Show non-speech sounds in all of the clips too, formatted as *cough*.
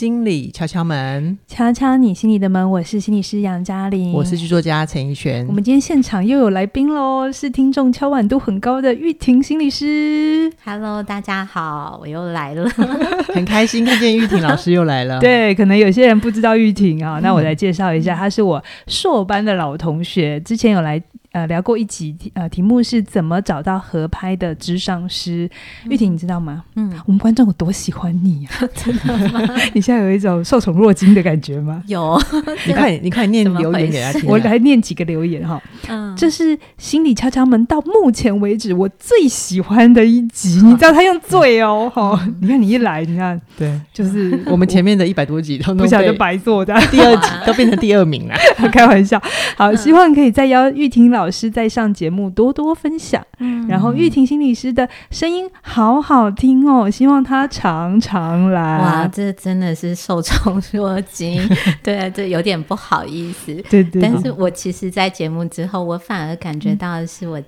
心理敲敲门，敲敲你心里的门。我是心理师杨嘉玲，我是剧作家陈怡璇。我们今天现场又有来宾喽，是听众敲碗度很高的玉婷心理师。Hello，大家好，我又来了，*laughs* 很开心看见玉婷老师又来了。*laughs* 对，可能有些人不知道玉婷啊，那我来介绍一下，她是我硕班的老同学，之前有来。呃，聊过一集，呃，题目是怎么找到合拍的智商师。嗯、玉婷，你知道吗？嗯，我们观众有多喜欢你啊！*laughs* 真的吗？*laughs* 你现在有一种受宠若惊的感觉吗？有，*laughs* 你快，你快念留言给他听。我来念几个留言哈。嗯，这是心理敲敲门到目前为止我最喜欢的一集。你知道他用最哦，哈、嗯，你看你一来，你看，对，就是我们前面的一百多集都不晓得白做的，第二集都变成第二名了。开玩笑，好，希望可以再邀玉婷老。老师在上节目多多分享，嗯，然后玉婷心理师的声音好好听哦，希望他常常来。哇，这真的是受宠若惊，*laughs* 对啊，这有点不好意思，对，对对。但是我其实，在节目之后，我反而感觉到的是，我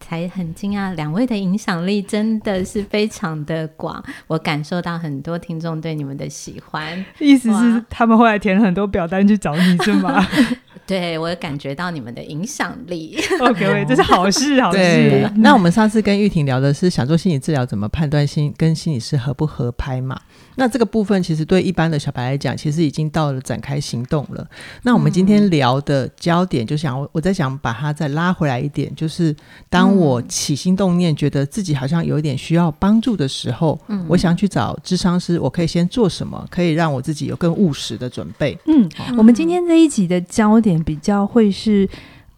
才很惊讶，两位的影响力真的是非常的广，我感受到很多听众对你们的喜欢。意思是他们后来填了很多表单去找你，是吗？*laughs* *laughs* 对，我感觉到你们的影响力。*laughs* OK，这是好事，*laughs* 好事。那我们上次跟玉婷聊的是想做心理治疗，怎么判断心跟心理师合不合拍嘛？那这个部分其实对一般的小白来讲，其实已经到了展开行动了。那我们今天聊的焦点，就想我我在想把它再拉回来一点，就是当我起心动念，觉得自己好像有一点需要帮助的时候，嗯，我想去找智商师，我可以先做什么，可以让我自己有更务实的准备。嗯，我们今天这一集的焦点。比较会是，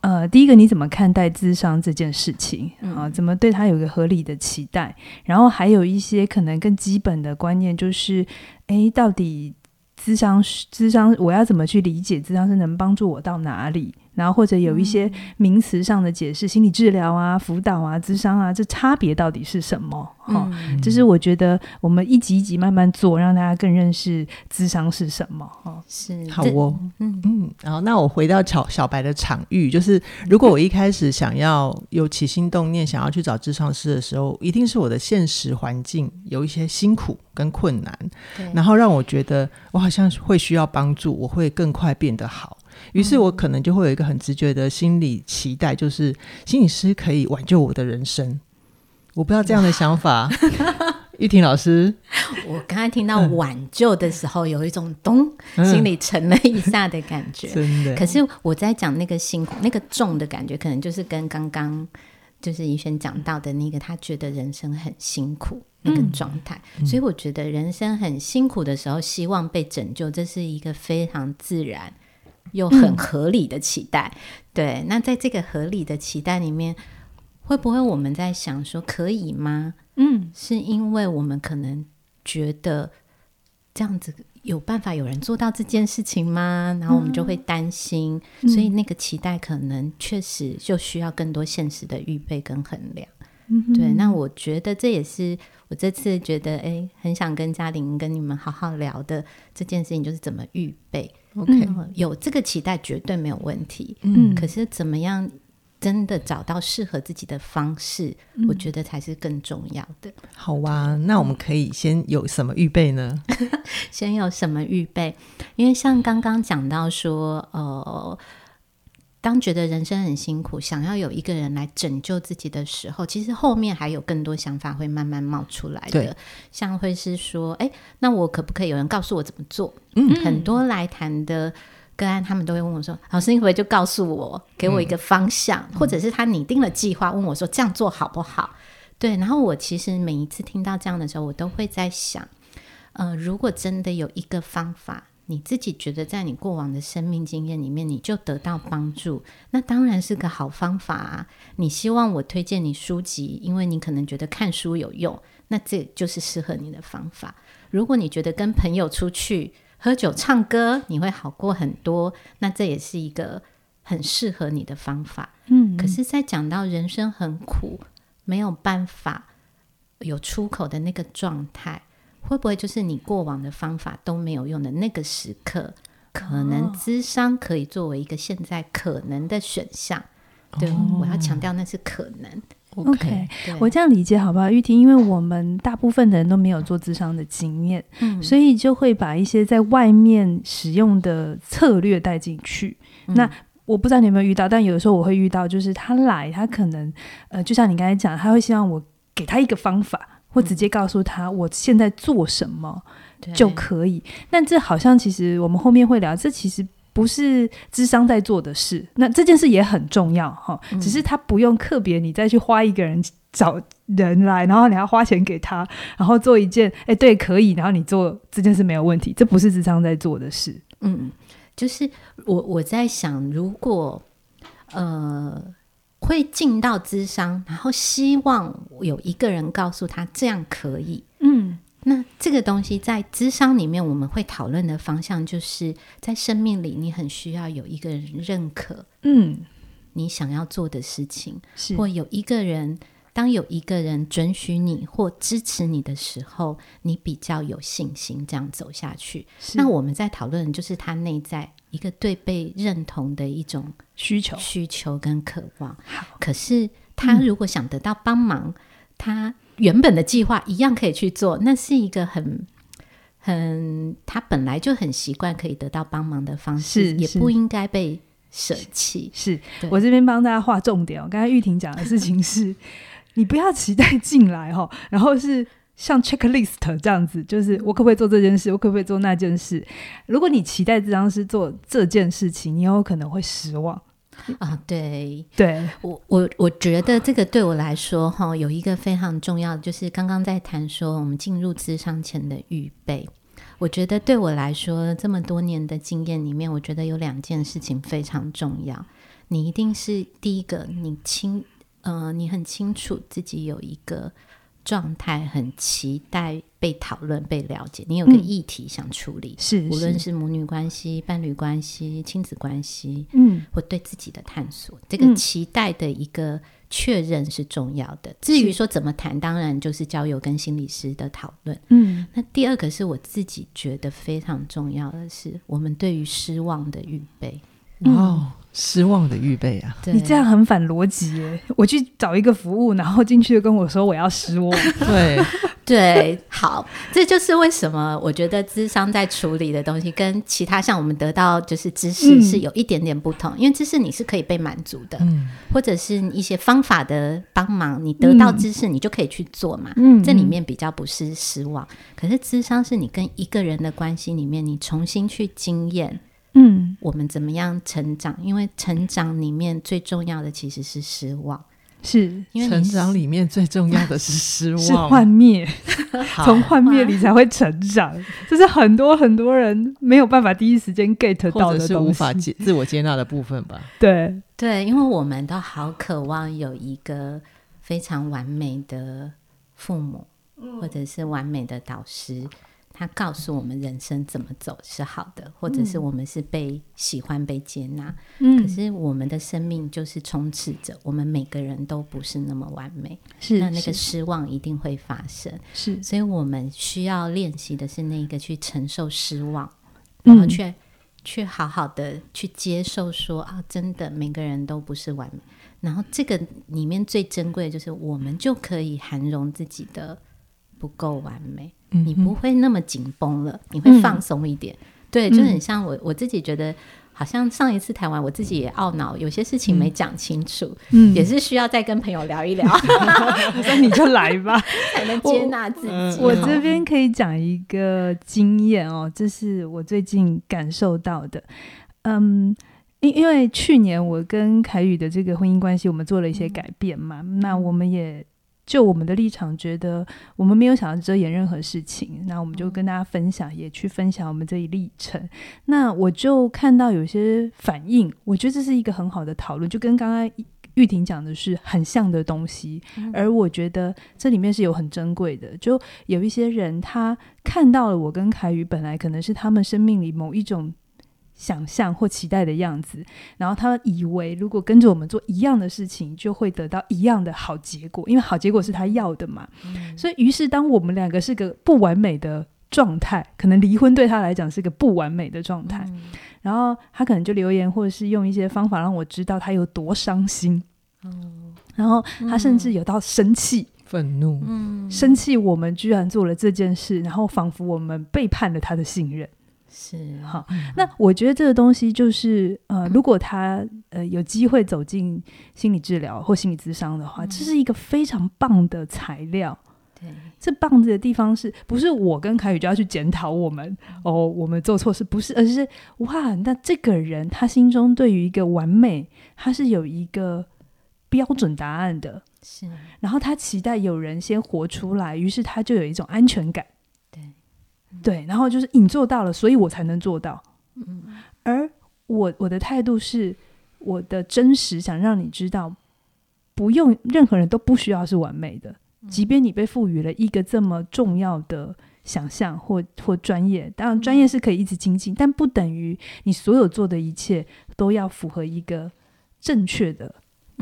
呃，第一个你怎么看待智商这件事情啊？怎么对他有一个合理的期待？然后还有一些可能更基本的观念，就是，诶，到底智商智商我要怎么去理解智商是能帮助我到哪里？然后或者有一些名词上的解释，嗯、心理治疗啊、辅导啊、咨商啊，这差别到底是什么？哈、嗯，这是我觉得我们一集一集慢慢做，让大家更认识咨商是什么。哈，是好哦，嗯嗯。然后那我回到小小白的场域，就是如果我一开始想要有起心动念，想要去找智商师的时候，一定是我的现实环境有一些辛苦跟困难，然后让我觉得我好像会需要帮助，我会更快变得好。于是我可能就会有一个很直觉的心理期待，就是心理师可以挽救我的人生。我不知道这样的想法，*laughs* 玉婷老师，*laughs* 我刚才听到“挽救”的时候，有一种咚，嗯、心里沉了一下的感觉。真的。可是我在讲那个辛苦、那个重的感觉，可能就是跟刚刚就是怡璇讲到的那个，他觉得人生很辛苦那个状态。嗯、所以我觉得人生很辛苦的时候，希望被拯救，这是一个非常自然。又很合理的期待，嗯、对。那在这个合理的期待里面，会不会我们在想说可以吗？嗯，是因为我们可能觉得这样子有办法有人做到这件事情吗？然后我们就会担心，嗯、所以那个期待可能确实就需要更多现实的预备跟衡量。嗯，对。那我觉得这也是我这次觉得哎，很想跟嘉玲跟你们好好聊的这件事情，就是怎么预备。OK，有这个期待绝对没有问题。嗯，可是怎么样真的找到适合自己的方式，嗯、我觉得才是更重要的。好啊，那我们可以先有什么预备呢？*laughs* 先有什么预备？因为像刚刚讲到说，呃。当觉得人生很辛苦，想要有一个人来拯救自己的时候，其实后面还有更多想法会慢慢冒出来的。对像会是说，哎，那我可不可以有人告诉我怎么做？嗯，很多来谈的个案，他们都会问我说：“老师，你会不会就告诉我，给我一个方向，嗯、或者是他拟定了计划，问我说这样做好不好？”对，然后我其实每一次听到这样的时候，我都会在想，呃，如果真的有一个方法。你自己觉得在你过往的生命经验里面，你就得到帮助，那当然是个好方法啊。你希望我推荐你书籍，因为你可能觉得看书有用，那这就是适合你的方法。如果你觉得跟朋友出去喝酒唱歌，你会好过很多，那这也是一个很适合你的方法。嗯，可是，在讲到人生很苦，没有办法有出口的那个状态。会不会就是你过往的方法都没有用的那个时刻，可能咨商可以作为一个现在可能的选项？哦、对，我要强调那是可能。OK，我这样理解好不好？玉婷，因为我们大部分的人都没有做智商的经验，嗯，所以就会把一些在外面使用的策略带进去。嗯、那我不知道你有没有遇到，但有的时候我会遇到，就是他来，他可能呃，就像你刚才讲，他会希望我给他一个方法，或直接告诉他我现在做什么就可以。嗯、但这好像其实我们后面会聊，这其实。不是智商在做的事，那这件事也很重要哈，只是他不用特别你再去花一个人找人来，然后你要花钱给他，然后做一件哎、欸、对可以，然后你做这件事没有问题，这不是智商在做的事。嗯，就是我我在想，如果呃会进到咨商，然后希望有一个人告诉他这样可以，嗯。那这个东西在咨商里面，我们会讨论的方向，就是在生命里，你很需要有一个人认可，嗯，你想要做的事情，是。或有一个人，当有一个人准许你或支持你的时候，你比较有信心这样走下去。那我们在讨论，就是他内在一个对被认同的一种需求、需求跟渴望。好可是他如果想得到帮忙，嗯、他。原本的计划一样可以去做，那是一个很很他本来就很习惯可以得到帮忙的方式，是也不应该被舍弃。是我这边帮大家画重点哦。刚才玉婷讲的事情是，*laughs* 你不要期待进来哈，然后是像 checklist 这样子，就是我可不可以做这件事，我可不可以做那件事。如果你期待咨商师做这件事情，你有可能会失望。啊，对，对我我我觉得这个对我来说哈，有一个非常重要的，就是刚刚在谈说我们进入智商前的预备。我觉得对我来说，这么多年的经验里面，我觉得有两件事情非常重要。你一定是第一个，你清呃，你很清楚自己有一个。状态很期待被讨论、被了解。你有个议题想处理，是、嗯、无论是母女关系、伴侣关系、亲子关系，嗯，或对自己的探索，这个期待的一个确认是重要的。嗯、至于说怎么谈，当然就是交友跟心理师的讨论。嗯，那第二个是我自己觉得非常重要的是，我们对于失望的预备。嗯、哦。失望的预备啊！你这样很反逻辑耶！*laughs* 我去找一个服务，然后进去跟我说我要失望。*laughs* 对对，好，这就是为什么我觉得智商在处理的东西跟其他像我们得到就是知识是有一点点不同，嗯、因为知识你是可以被满足的，嗯、或者是一些方法的帮忙，你得到知识你就可以去做嘛。嗯，这里面比较不是失望，可是智商是你跟一个人的关系里面，你重新去经验。嗯，我们怎么样成长？因为成长里面最重要的其实是失望，是因为成长里面最重要的是失望，是幻灭，*laughs* 从幻灭里才会成长。这是很多很多人没有办法第一时间 get 到的东西，是无法接自我接纳的部分吧？对。对，因为我们都好渴望有一个非常完美的父母，或者是完美的导师。他告诉我们人生怎么走是好的，或者是我们是被喜欢、被接纳。嗯，可是我们的生命就是充斥着，我们每个人都不是那么完美。是，那那个失望一定会发生。是，所以我们需要练习的是那个去承受失望，然后去去好好的去接受说啊，真的每个人都不是完美。然后这个里面最珍贵的就是我们就可以涵容自己的不够完美。你不会那么紧绷了，你会放松一点。嗯、对，就很像我我自己觉得，好像上一次台湾，我自己也懊恼，有些事情没讲清楚，嗯，也是需要再跟朋友聊一聊。*laughs* 那你就来吧，才能接纳自己。我，我这边可以讲一个经验哦，这是我最近感受到的。嗯，因因为去年我跟凯宇的这个婚姻关系，我们做了一些改变嘛，嗯、那我们也。就我们的立场，觉得我们没有想要遮掩任何事情，那我们就跟大家分享，也去分享我们这一历程。那我就看到有些反应，我觉得这是一个很好的讨论，就跟刚刚玉婷讲的是很像的东西。而我觉得这里面是有很珍贵的，就有一些人他看到了我跟凯宇，本来可能是他们生命里某一种。想象或期待的样子，然后他以为如果跟着我们做一样的事情，就会得到一样的好结果，因为好结果是他要的嘛。嗯、所以，于是当我们两个是个不完美的状态，可能离婚对他来讲是个不完美的状态，嗯、然后他可能就留言或者是用一些方法让我知道他有多伤心。嗯、然后他甚至有到生气、愤怒，嗯，生气我们居然做了这件事，然后仿佛我们背叛了他的信任。是好，那我觉得这个东西就是呃，如果他呃有机会走进心理治疗或心理咨商的话，这是一个非常棒的材料。对，这棒子的地方是不是我跟凯宇就要去检讨我们哦，我们做错事不是，而是哇，那这个人他心中对于一个完美，他是有一个标准答案的，是，然后他期待有人先活出来，于是他就有一种安全感。对，然后就是你做到了，所以我才能做到。嗯，而我我的态度是，我的真实想让你知道，不用任何人都不需要是完美的，即便你被赋予了一个这么重要的想象或或专业，当然专业是可以一直精进，但不等于你所有做的一切都要符合一个正确的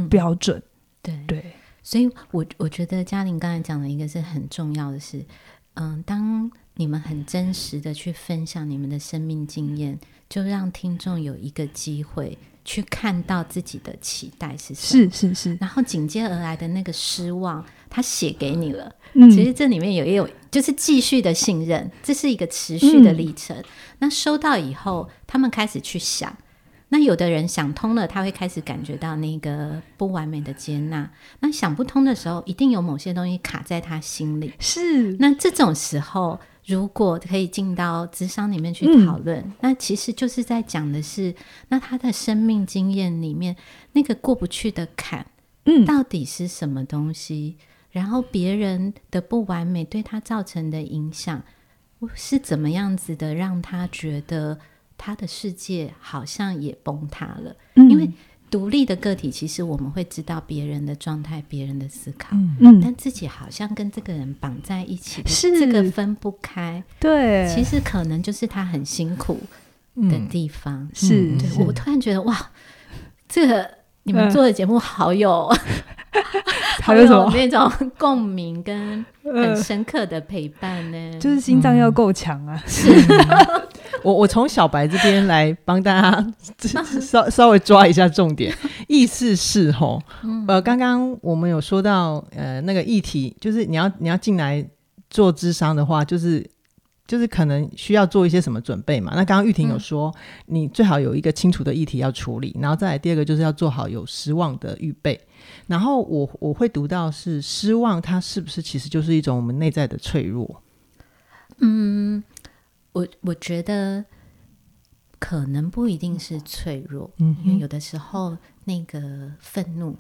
标准。嗯、对对，所以我我觉得嘉玲刚才讲的一个是很重要的是，嗯，当。你们很真实的去分享你们的生命经验，就让听众有一个机会去看到自己的期待是什么。是是是。然后紧接而来的那个失望，他写给你了。嗯。其实这里面有也有就是继续的信任，这是一个持续的历程。嗯。那收到以后，他们开始去想。那有的人想通了，他会开始感觉到那个不完美的接纳。那想不通的时候，一定有某些东西卡在他心里。是。那这种时候。如果可以进到咨商里面去讨论，嗯，那其实就是在讲的是，那他的生命经验里面那个过不去的坎，嗯，到底是什么东西？然后别人的不完美对他造成的影响是怎么样子的，让他觉得他的世界好像也崩塌了，嗯，因为。独立的个体，其实我们会知道别人的状态、别人的思考，嗯，但自己好像跟这个人绑在一起，是。这个分不开。对，其实可能就是他很辛苦的地方。嗯、是，对，我突然觉得哇，这个你们做的节目好有，*laughs* 好有那种共鸣跟很深刻的陪伴呢，就是心脏要够强啊。*laughs* 是。*laughs* 我我从小白这边来帮大家稍稍微抓一下重点，意思是吼，呃，刚刚我们有说到，呃，那个议题就是你要你要进来做智商的话，就是就是可能需要做一些什么准备嘛？那刚刚玉婷有说，你最好有一个清楚的议题要处理，然后再来第二个就是要做好有失望的预备。然后我我会读到是失望，它是不是其实就是一种我们内在的脆弱？嗯。我我觉得可能不一定是脆弱，嗯，因为有的时候那个愤怒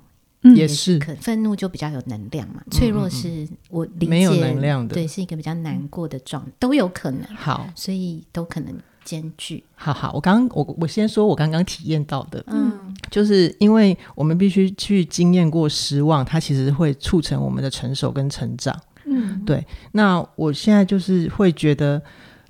也是，可愤怒就比较有能量嘛。脆弱是我理解没有能量的，对，是一个比较难过的状，都有可能。好，所以都可能兼具。好好，我刚我我先说我刚刚体验到的，嗯，就是因为我们必须去经验过失望，它其实会促成我们的成熟跟成长。嗯，对。那我现在就是会觉得。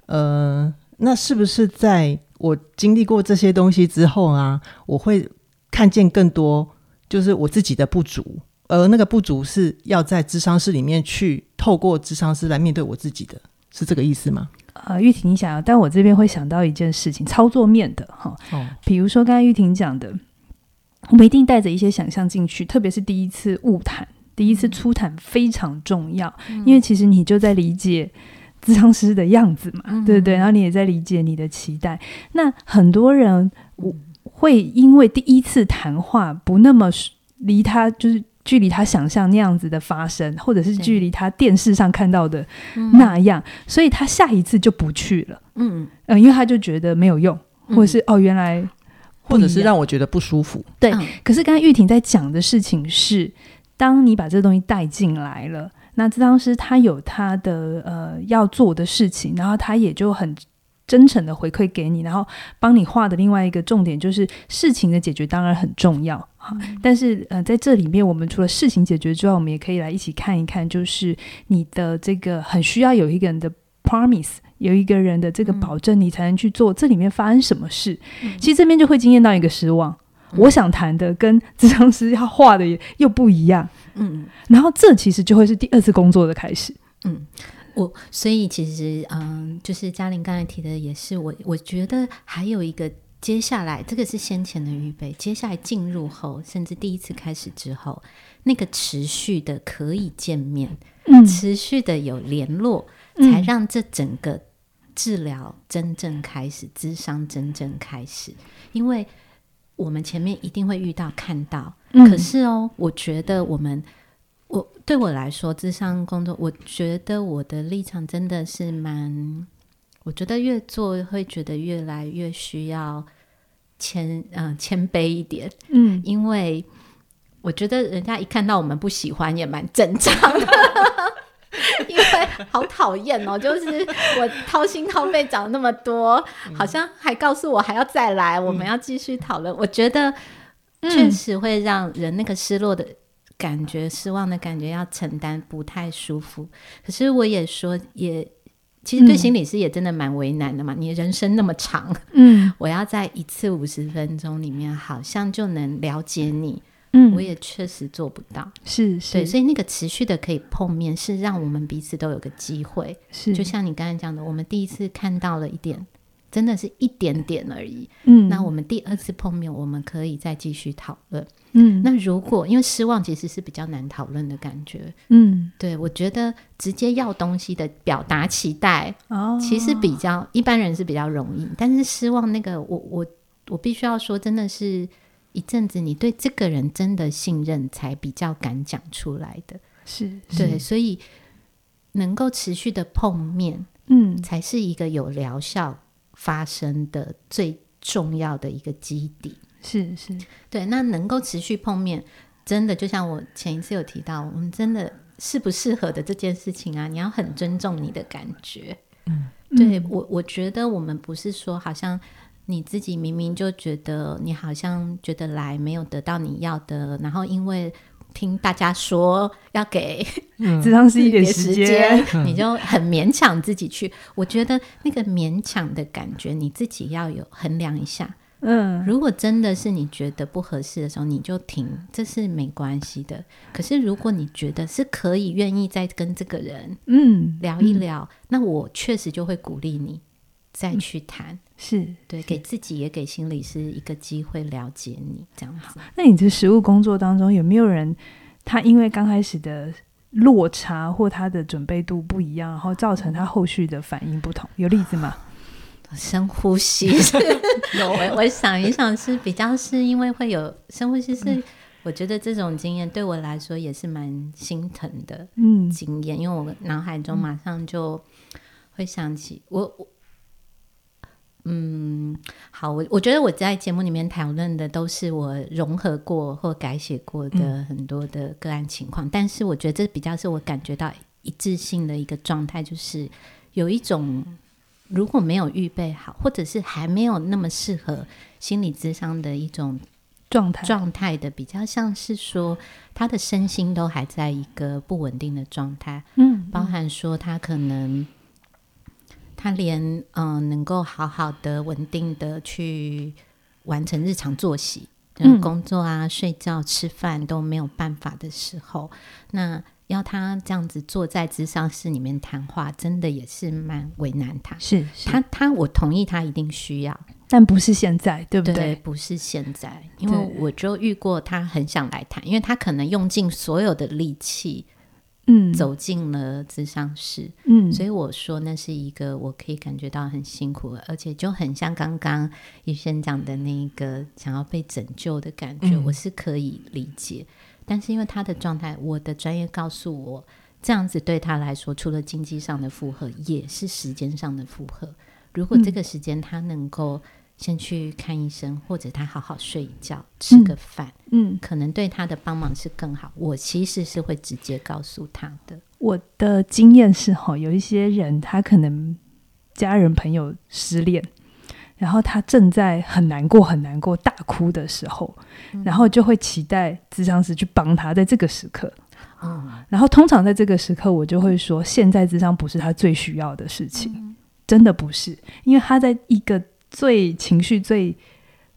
呃，那是不是在我经历过这些东西之后啊，我会看见更多，就是我自己的不足，而那个不足是要在智商室里面去透过智商师来面对我自己的，是这个意思吗？呃，玉婷，你想要，但我这边会想到一件事情，操作面的哈，哦，比如说刚才玉婷讲的，我们一定带着一些想象进去，特别是第一次误谈，第一次初谈非常重要，嗯，因为其实你就在理解。咨商师的样子嘛，嗯、对不对？然后你也在理解你的期待。那很多人我会因为第一次谈话不那么离他，就是距离他想象那样子的发生，或者是距离他电视上看到的那样，嗯、所以他下一次就不去了。嗯嗯，因为他就觉得没有用，或者是、嗯、哦，原来或者是让我觉得不舒服。对，嗯、可是刚才玉婷在讲的事情是，当你把这东西带进来了。那咨商师他有他的呃要做的事情，然后他也就很真诚的回馈给你，然后帮你画的另外一个重点就是事情的解决当然很重要哈，嗯、但是呃在这里面我们除了事情解决之外，我们也可以来一起看一看，就是你的这个很需要有一个人的 promise，有一个人的这个保证，你才能去做。嗯、这里面发生什么事？嗯、其实这边就会惊艳到一个失望。嗯、我想谈的跟咨商师要画的也又不一样。嗯，然后这其实就会是第二次工作的开始。嗯，我所以其实嗯，就是嘉玲刚才提的也是我，我觉得还有一个接下来这个是先前的预备，接下来进入后，甚至第一次开始之后，那个持续的可以见面，嗯，持续的有联络，嗯，才让这整个治疗真正开始，咨商真正开始。因为我们前面一定会遇到看到，嗯，可是哦，我觉得我们我对我来说，智商工作，我觉得我的立场真的是蛮，我觉得越做会觉得越来越需要谦嗯谦卑一点，嗯，因为。我觉得人家一看到我们不喜欢也蛮正常的，*laughs* 因为好讨厌哦！就是我掏心掏肺讲那么多，好像还告诉我还要再来，我们要继续讨论。我觉得确实会让人那个失落的感觉、失望的感觉要承担，不太舒服。可是我也说，也其实对心理师也真的蛮为难的嘛。你人生那么长，嗯，我要在一次五十分钟里面，好像就能了解你。嗯，我也确实做不到，是是，对，所以那个持续的可以碰面，是让我们彼此都有个机会。是，就像你刚才讲的，我们第一次看到了一点，真的是一点点而已。嗯，那我们第二次碰面，我们可以再继续讨论。嗯，那如果因为失望其实是比较难讨论的感觉，嗯，对，我觉得直接要东西的表达期待，哦，其实比较一般人是比较容易，但是失望那个，我我我必须要说，真的是。一阵子，你对这个人真的信任，才比较敢讲出来的。是，对，所以能够持续的碰面，嗯，才是一个有疗效发生的最重要的一个基底。是是，对。那能够持续碰面，真的就像我前一次有提到，我们真的适不适合的这件事情啊，你要很尊重你的感觉。嗯，对，嗯，我，我觉得我们不是说好像。你自己明明就觉得你好像觉得来没有得到你要的，然后因为听大家说要给咨商师一点时间，*laughs* 你就很勉强自己去。我觉得那个勉强的感觉，你自己要有衡量一下。嗯，如果真的是你觉得不合适的时候，你就停，这是没关系的。可是如果你觉得是可以愿意再跟这个人嗯聊一聊，嗯，那我确实就会鼓励你。再去谈，是对，给自己也给心理师一个机会了解你这样子。那你这实务工作当中有没有人，他因为刚开始的落差或他的准备度不一样，然后造成他后续的反应不同？有例子吗？深呼吸，*laughs* 我我想一想，是比较是因为会有深呼吸，是我觉得这种经验对我来说也是蛮心疼的，嗯，经验，因为我脑海中马上就会想起我我。嗯，好，我我觉得我在节目里面讨论的都是我融合过或改写过的很多的个案情况，嗯，但是我觉得这比较是我感觉到一致性的一个状态，就是有一种如果没有预备好，或者是还没有那么适合心理智商的一种状态状态的，比较像是说他的身心都还在一个不稳定的状态，嗯，包含说他可能。他连嗯、呃，能够好好的、稳定的去完成日常作息，嗯，工作啊、睡觉、吃饭都没有办法的时候，那要他这样子坐在智商室里面谈话，真的也是蛮为难他。是，是他他，我同意他一定需要，但不是现在，对不对？对，不是现在，因为我就遇过他很想来谈，因为他可能用尽所有的力气。嗯，走进了咨商室，嗯，所以我说那是一个我可以感觉到很辛苦，而且就很像刚刚医生讲的那个想要被拯救的感觉，嗯，我是可以理解。但是因为他的状态，我的专业告诉我，这样子对他来说，除了经济上的负荷，也是时间上的负荷。如果这个时间他能够。先去看医生，或者他好好睡一觉，吃个饭，嗯，可能对他的帮忙是更好。我其实是会直接告诉他的。我的经验是，哈，有一些人他可能家人朋友失恋，然后他正在很难过、很难过、大哭的时候，嗯、然后就会期待智商师去帮他，在这个时刻。嗯，然后通常在这个时刻，我就会说，现在智商不是他最需要的事情，嗯、真的不是，因为他在一个。最情绪最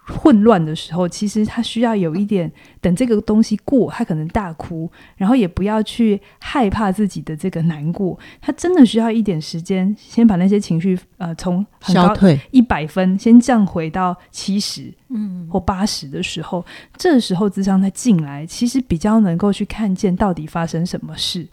混乱的时候，其实他需要有一点等这个东西过，他可能大哭，然后也不要去害怕自己的这个难过，他真的需要一点时间，先把那些情绪呃从很高一百分先降回到七十嗯。或八十的时候，嗯、这时候智商再进来，其实比较能够去看见到底发生什么事。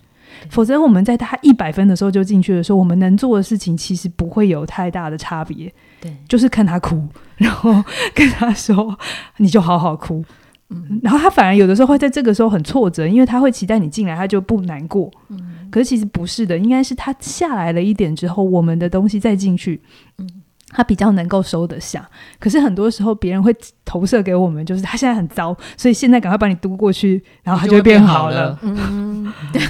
否则我们在他一百分的时候就进去的时候，我们能做的事情其实不会有太大的差别。对，就是看他哭，然后 *laughs* 跟他说：“你就好好哭。”嗯，然后他反而有的时候会在这个时候很挫折，因为他会期待你进来，他就不难过。嗯，可是其实不是的，应该是他下来了一点之后，我们的东西再进去。嗯。他比较能够收得下，可是很多时候别人会投射给我们，就是他现在很糟，所以现在赶快把你嘟过去，然后他就会变好了。*laughs* 嗯，对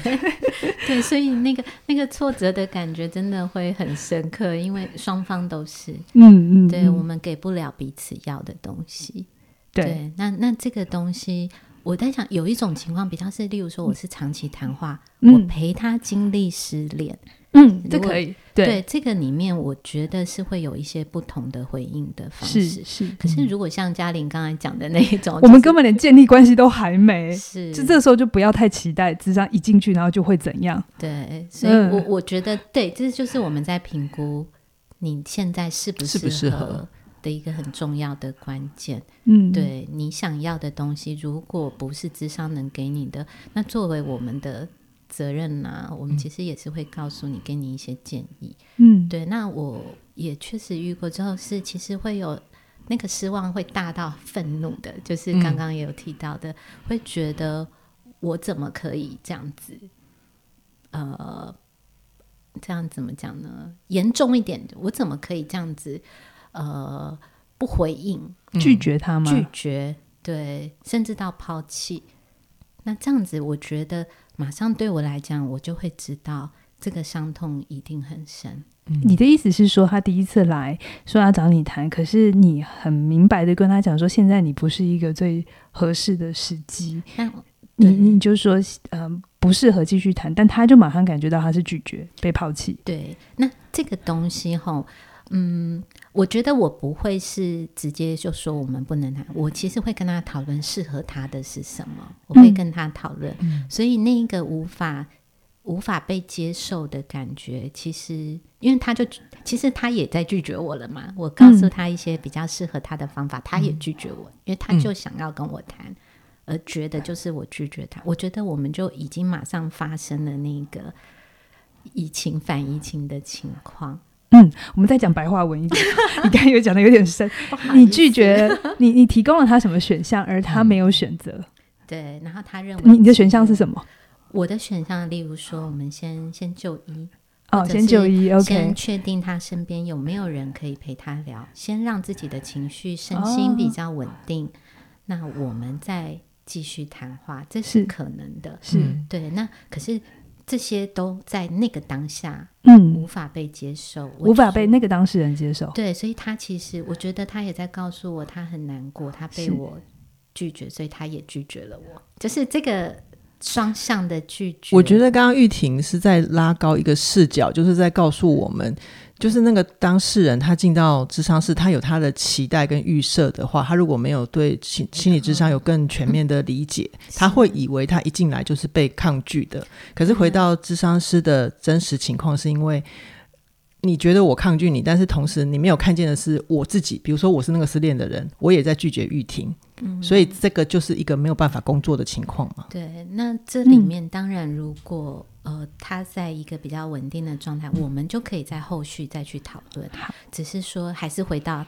*laughs* 对，所以那个那个挫折的感觉真的会很深刻，因为双方都是，嗯嗯，对，我们给不了彼此要的东西。对，对那那这个东西，我在想，有一种情况比较是，例如说我是长期谈话，嗯、我陪他经历失恋。嗯，这可以。对，对这个里面，我觉得是会有一些不同的回应的方式。是，是。可是，如果像嘉玲刚才讲的那一种，我们根本连建立关系都还没。是。就这时候就不要太期待，智商一进去，然后就会怎样？对。所以我我觉得，对，这就是我们在评估你现在适不适合的一个很重要的关键。嗯。对你想要的东西，如果不是智商能给你的，那作为我们的。责任呐、啊？我们其实也是会告诉你，给你一些建议。嗯，对。那我也确实遇过之后，是其实会有那个失望，会大到愤怒的。就是刚刚也有提到的，嗯、会觉得我怎么可以这样子？呃，这样怎么讲呢？严重一点，我怎么可以这样子？呃，不回应，拒绝他吗？拒绝，对，甚至到抛弃。那这样子，我觉得。马上对我来讲，我就会知道这个伤痛一定很深。嗯、你的意思是说，他第一次来说要找你谈，可是你很明白的跟他讲说，现在你不是一个最合适的时机。你你就说，嗯、呃，不适合继续谈，但他就马上感觉到他是拒绝、被抛弃。对，那这个东西吼，嗯。我觉得我不会是直接就说我们不能谈，我其实会跟他讨论适合他的是什么，我会跟他讨论。嗯、所以那个无法无法被接受的感觉，其实因为他就其实他也在拒绝我了嘛。我告诉他一些比较适合他的方法，嗯、他也拒绝我，因为他就想要跟我谈，而觉得就是我拒绝他。我觉得我们就已经马上发生了那个移情反移情的情况。嗯，我们再讲白话文一点。*laughs* 你刚才有讲的有点深，你拒绝你，你提供了他什么选项，而他没有选择。嗯、对，然后他认为你你的选项是什么？我的选项，例如说，我们先先就医哦，先就医，OK，先确定他身边有没有人可以陪他聊，先让自己的情绪、身心比较稳定，哦、那我们再继续谈话，这是可能的。是，是对。那可是。这些都在那个当下，嗯，无法被接受，嗯、无法被那个当事人接受。对，所以他其实，我觉得他也在告诉我，他很难过，他被我拒绝，所以他也拒绝了我。就是这个双向的拒绝。我觉得刚刚玉婷是在拉高一个视角，就是在告诉我们。就是那个当事人，他进到智商室，他有他的期待跟预设的话，他如果没有对心心理智商有更全面的理解，他会以为他一进来就是被抗拒的。可是回到智商师的真实情况，是因为你觉得我抗拒你，但是同时你没有看见的是我自己。比如说我是那个失恋的人，我也在拒绝玉婷，嗯，所以这个就是一个没有办法工作的情况嘛。对，那这里面当然如果。呃，他在一个比较稳定的状态，我们就可以在后续再去讨论。好，只是说还是回到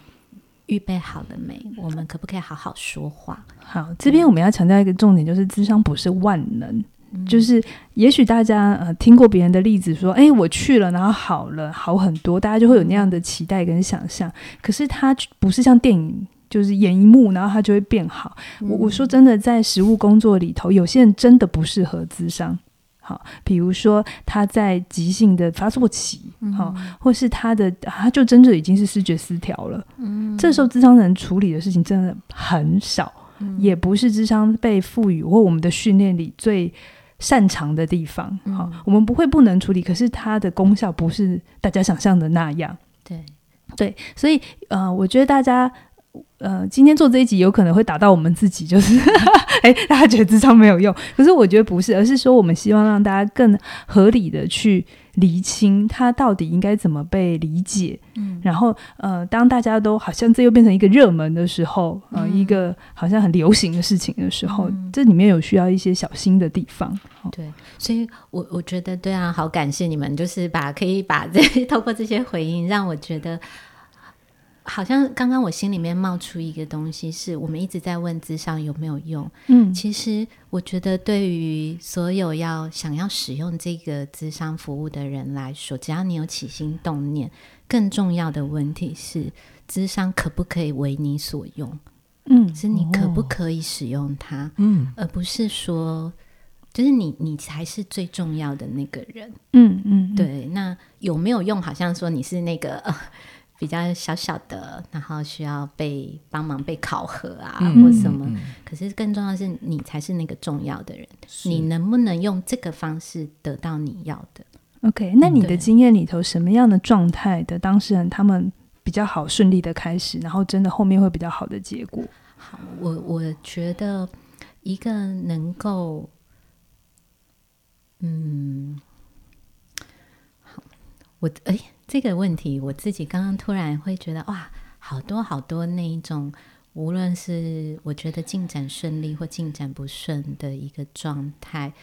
预备好了没？我们可不可以好好说话？好，这边我们要强调一个重点，就是智商不是万能。嗯、就是也许大家呃听过别人的例子，说，哎，我去了，然后好了，好很多，大家就会有那样的期待跟想象。可是它不是像电影，就是演一幕，然后他就会变好。嗯、我我说真的，在实务工作里头，有些人真的不适合智商。好，比如说他在急性的发作期，好、嗯，或是他的他就真的已经是视觉失调了，嗯，这时候智商能处理的事情真的很少，嗯、也不是智商被赋予或我们的训练里最擅长的地方，好、嗯，我们不会不能处理，可是它的功效不是大家想象的那样，对，对，所以呃，我觉得大家呃，今天做这一集有可能会打到我们自己，就是 *laughs* 哎，大家觉得智商没有用，可是我觉得不是，而是说我们希望让大家更合理的去厘清它到底应该怎么被理解。嗯，然后呃，当大家都好像这又变成一个热门的时候，呃，一个好像很流行的事情的时候，嗯、这里面有需要一些小心的地方。对，所以我我觉得对啊，好感谢你们，就是把可以把这 *laughs* 透过这些回应，让我觉得。好像刚刚我心里面冒出一个东西，是我们一直在问智商有没有用。嗯，其实我觉得对于所有要想要使用这个智商服务的人来说，只要你有起心动念，更重要的问题是，智商可不可以为你所用？嗯，是你可不可以使用它？嗯，而不是说，就是你你才是最重要的那个人。嗯嗯，对。那有没有用？好像说你是那个。呃比较小小的，然后需要被帮忙、被考核啊，嗯、或什么。嗯、可是更重要的是，你才是那个重要的人。你能不能用这个方式得到你要的？OK，那你的经验里头，什么样的状态的当事人，他们比较好顺利的开始，然后真的后面会比较好的结果？好，我我觉得一个能够，嗯，好，我哎。这个问题，我自己刚刚突然会觉得，哇，好多好多那一种，无论是我觉得进展顺利或进展不顺的一个状态，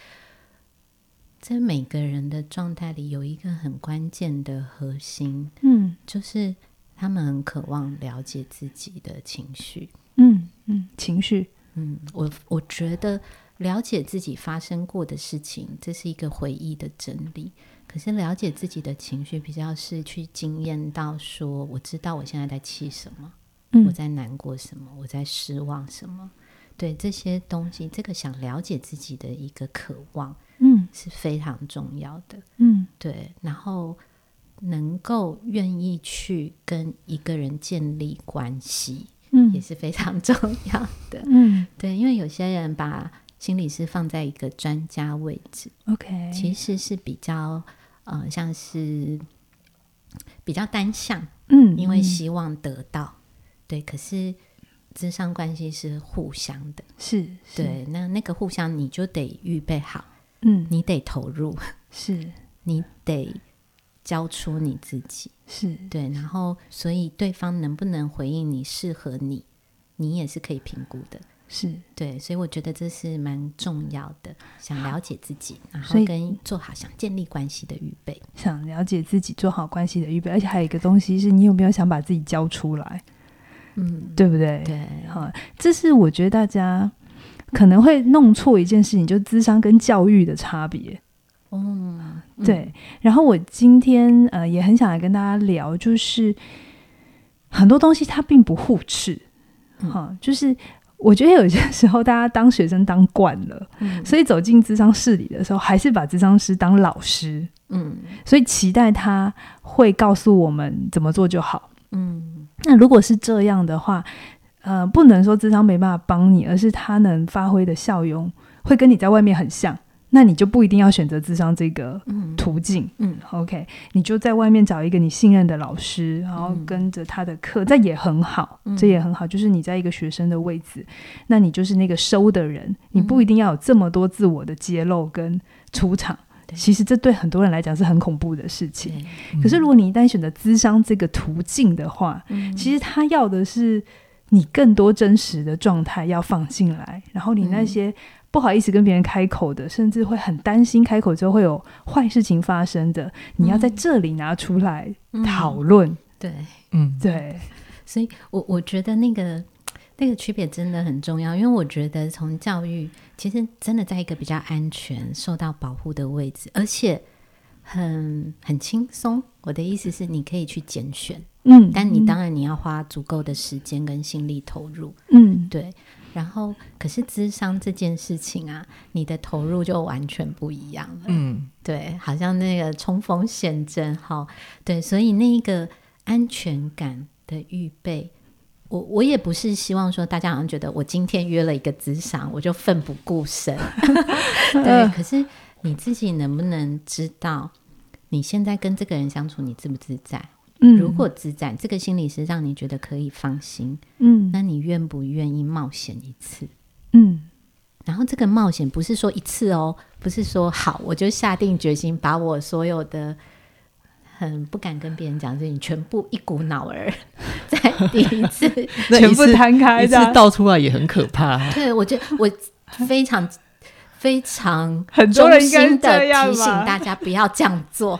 在每个人的状态里有一个很关键的核心，嗯，就是他们很渴望了解自己的情绪，嗯嗯，情绪，嗯，我我觉得了解自己发生过的事情，这是一个回忆的整理。可是了解自己的情绪，比较是去经验到说，我知道我现在在气什么，嗯、我在难过什么，我在失望什么。对这些东西，这个想了解自己的一个渴望，嗯，是非常重要的。嗯，对。然后能够愿意去跟一个人建立关系，嗯，也是非常重要的。嗯，对，因为有些人把心理师放在一个专家位置，OK，其实是比较。嗯、呃，像是比较单向，嗯，因为希望得到，嗯、对。可是智商关系是互相的，是，是对。那那个互相，你就得预备好，嗯，你得投入，*laughs* 是你得交出你自己，是对。然后，所以对方能不能回应你，适合你，你也是可以评估的。是对，所以我觉得这是蛮重要的，想了解自己，然后跟做好想建立关系的预备，想了解自己做好关系的预备，而且还有一个东西是你有没有想把自己交出来，嗯，对不对？对，好，这是我觉得大家可能会弄错一件事情，就是咨商跟教育的差别。嗯，对。然后我今天呃也很想来跟大家聊，就是很多东西它并不互斥，哈、嗯，就是。我觉得有些 *laughs* 时候，大家当学生当惯了，嗯、所以走进智商室里的时候，还是把智商师当老师，嗯，所以期待他会告诉我们怎么做就好，嗯。那如果是这样的话，呃，不能说智商没办法帮你，而是他能发挥的效用会跟你在外面很像。那你就不一定要选择咨商这个途径，嗯，嗯，OK，你就在外面找一个你信任的老师，然后跟着他的课，这也很好，这也很好。就是你在一个学生的位置，那你就是那个收的人，你不一定要有这么多自我的揭露跟出场。其实这对很多人来讲是很恐怖的事情。可是如果你一旦选择咨商这个途径的话，其实他要的是你更多真实的状态要放进来，然后你那些。不好意思跟别人开口的，甚至会很担心开口之后会有坏事情发生的，你要在这里拿出来讨论。嗯、对，嗯，对，所以我我觉得那个那个区别真的很重要，因为我觉得从教育其实真的在一个比较安全、受到保护的位置，而且很很轻松。我的意思是，你可以去拣选，嗯，但你当然你要花足够的时间跟心力投入，嗯，对。然后，可是智商这件事情啊，你的投入就完全不一样了。嗯，对，好像那个冲锋陷阵，哈，对，所以那一个安全感的预备，我我也不是希望说大家好像觉得我今天约了一个智商，我就奋不顾身。*laughs* 对，可是你自己能不能知道，你现在跟这个人相处，你自不自在？嗯，如果自在，这个心理是让你觉得可以放心，嗯，那你愿不愿意冒险一次？嗯，然后这个冒险不是说一次哦，不是说好我就下定决心把我所有的很不敢跟别人讲的事情全部一股脑儿 *laughs* 在第 *laughs* 一次全部摊开，一次倒出来也很可怕。对，我觉得我非常。非常很多人应该的提醒大家不要这样做，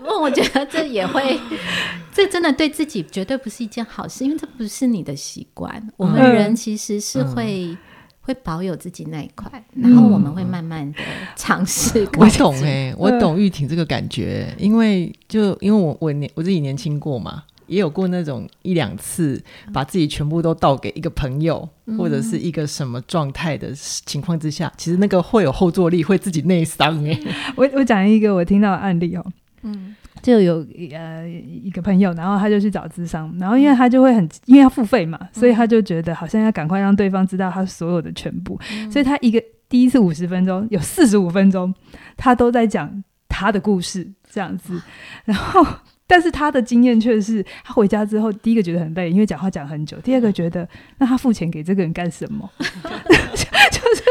因为我觉得这也会，*laughs* 这真的对自己绝对不是一件好事，因为这不是你的习惯。嗯、我们人其实是会、嗯、会保有自己那一块，然后我们会慢慢的尝试。我懂哎、欸，我懂玉婷这个感觉，因为就因为我我年我自己年轻过嘛。也有过那种一两次，把自己全部都倒给一个朋友，嗯、或者是一个什么状态的情况之下，其实那个会有后坐力，会自己内伤哎。我我讲一个我听到的案例哦，嗯，就有呃一个朋友，然后他就去找智商，然后因为他就会很因为要付费嘛，所以他就觉得好像要赶快让对方知道他所有的全部，嗯、所以他一个第一次五十分钟有四十五分钟，他都在讲他的故事这样子，然后。但是他的经验却是，他回家之后，第一个觉得很累，因为讲话讲很久；第二个觉得，那他付钱给这个人干什么？*laughs* *laughs* 就是。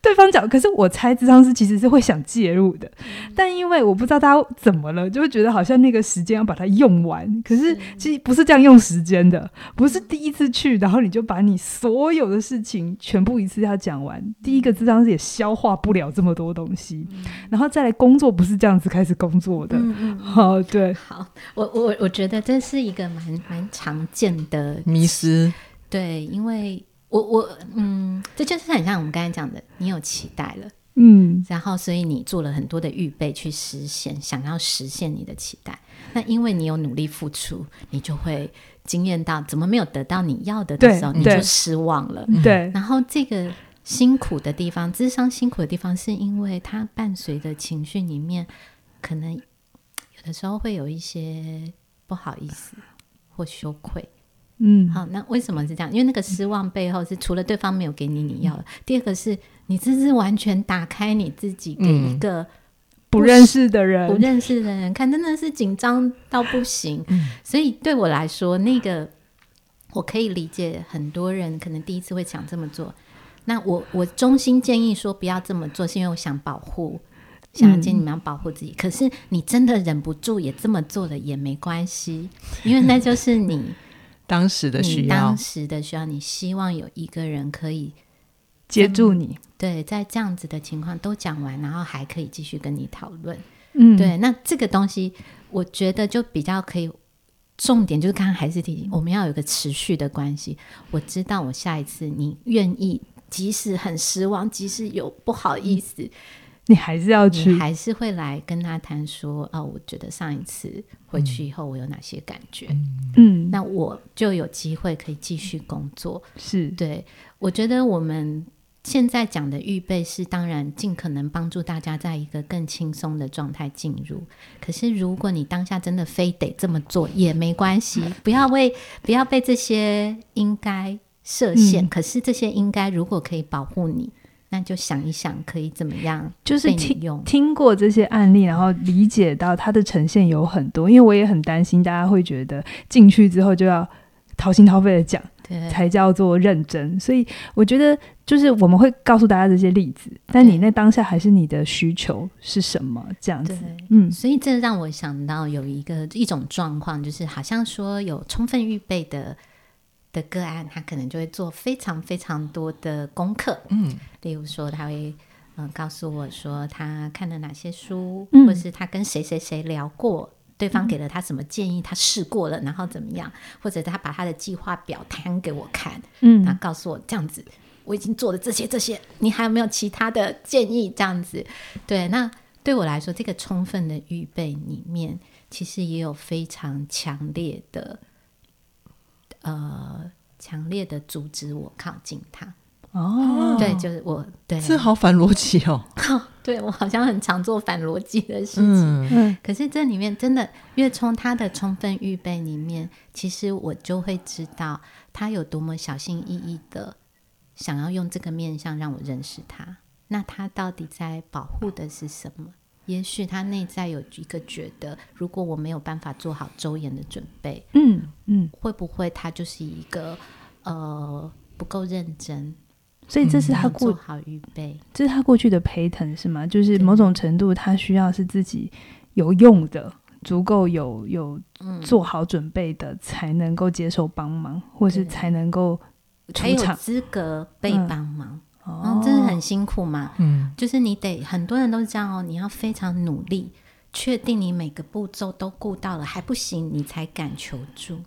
*laughs* 对方讲，可是我猜智商师其实是会想介入的，嗯、但因为我不知道他怎么了，就会觉得好像那个时间要把它用完。可是其实不是这样用时间的，不是第一次去，然后你就把你所有的事情全部一次要讲完。嗯、第一个智商师也消化不了这么多东西，嗯、然后再来工作不是这样子开始工作的。嗯嗯，好，对，好，我我我觉得这是一个蛮蛮常见的迷失，对，因为。我我嗯，这就是很像我们刚才讲的，你有期待了，嗯，然后所以你做了很多的预备去实现，想要实现你的期待。那因为你有努力付出，你就会惊艳到怎么没有得到你要的的时候，你就失望了。对，然后这个辛苦的地方，智商辛苦的地方，是因为它伴随着情绪里面，可能有的时候会有一些不好意思或羞愧。嗯，好，那为什么是这样？因为那个失望背后是除了对方没有给你你要的，嗯、第二个是你这是完全打开你自己给一个不，不认识的人，不认识的人看，真的是紧张到不行。嗯、*laughs* 所以对我来说，那个我可以理解很多人可能第一次会想这么做。那我我衷心建议说不要这么做，是因为我想保护，想要建议你们要保护自己。嗯、可是你真的忍不住也这么做了也没关系，因为那就是你。当时的需要，当时的需要，你希望有一个人可以接住你。对，在这样子的情况都讲完，然后还可以继续跟你讨论。嗯，对，那这个东西，我觉得就比较可以。重点就是刚刚还是提醒，我们要有个持续的关系。我知道，我下一次你愿意，即使很失望，即使有不好意思。嗯你还是要去，你还是会来跟他谈说，哦，我觉得上一次回去以后，我有哪些感觉？嗯，那我就有机会可以继续工作。是，对，我觉得我们现在讲的预备是，当然尽可能帮助大家在一个更轻松的状态进入。可是，如果你当下真的非得这么做，也没关系，不要为不要被这些应该设限。嗯，可是，这些应该如果可以保护你。那就想一想，可以怎么样？就是听听过这些案例，然后理解到它的呈现有很多。因为我也很担心，大家会觉得进去之后就要掏心掏肺的讲，对，才叫做认真。所以我觉得，就是我们会告诉大家这些例子，但你那当下还是你的需求是什么？这样子，嗯。所以这让我想到有一个一种状况，就是好像说有充分预备的。的个案，他可能就会做非常非常多的功课，嗯，例如说他会嗯、呃、告诉我说他看了哪些书，嗯、或是他跟谁谁谁聊过，对方给了他什么建议，他试过了，然后怎么样，或者他把他的计划表摊给我看，嗯，他告诉我这样子，我已经做了这些这些，你还有没有其他的建议？这样子，对，那对我来说，这个充分的预备里面，其实也有非常强烈的。呃，强烈的阻止我靠近他。哦，对，就是我，对，这好反逻辑哦。*laughs* 对，我好像很常做反逻辑的事情。嗯，可是这里面真的，越从他的充分预备里面，其实我就会知道他有多么小心翼翼的想要用这个面相让我认识他。那他到底在保护的是什么？也许他内在有一个觉得，如果我没有办法做好周延的准备，嗯嗯，会不会他就是一个呃不够认真？所以这是他过、好预备，这是他过去的 pattern 是吗？就是某种程度，他需要是自己有用的。足够有有做好准备的，才能够接受帮忙，嗯、或是才能够才有资格被帮忙。嗯，嗯，这是很辛苦嘛。嗯，就是你得很多人都是这样哦，你要非常努力，确定你每个步骤都顾到了还不行，你才敢求助。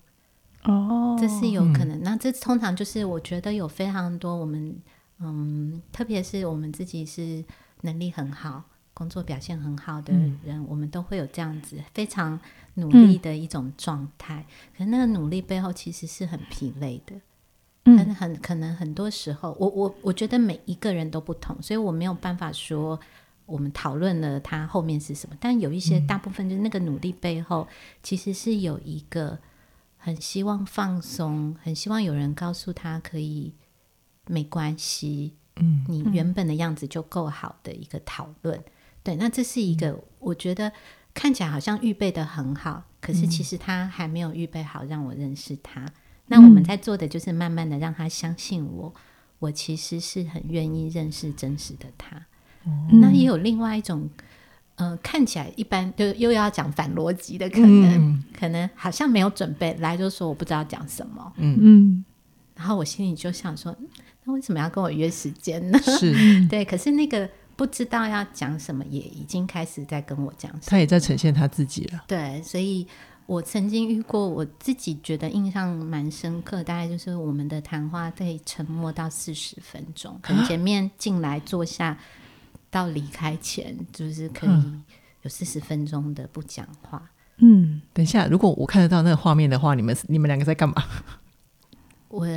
哦，这是有可能。嗯、那这通常就是我觉得有非常多我们嗯，特别是我们自己是能力很好。工作表现很好的人，嗯、我们都会有这样子非常努力的一种状态。嗯、可是那个努力背后其实是很疲累的，嗯，很很可能很多时候，我我我觉得每一个人都不同，所以我没有办法说我们讨论了他后面是什么。但有一些大部分就是那个努力背后，其实是有一个很希望放松，很希望有人告诉他可以没关系，嗯，你原本的样子就够好的一个讨论。对，那这是一个我觉得看起来好像预备的很好，可是其实他还没有预备好让我认识他。那我们在做的就是慢慢的让他相信我，我其实是很愿意认识真实的他。那也有另外一种，呃，看起来一般就又要讲反逻辑的可能，可能好像没有准备来就说我不知道讲什么，嗯嗯，然后我心里就想说，那为什么要跟我约时间呢？是 *laughs* 对，可是那个。不知道要讲什么，也已经开始在跟我讲什么。他也在呈现他自己了。对，所以我曾经遇过，我自己觉得印象蛮深刻，大概就是我们的谈话可以沉默到四十分钟，可能前面进来坐下到离开前，就是可以有四十分钟的不讲话。嗯，等一下，如果我看得到那个画面的话，你们你们两个在干嘛？我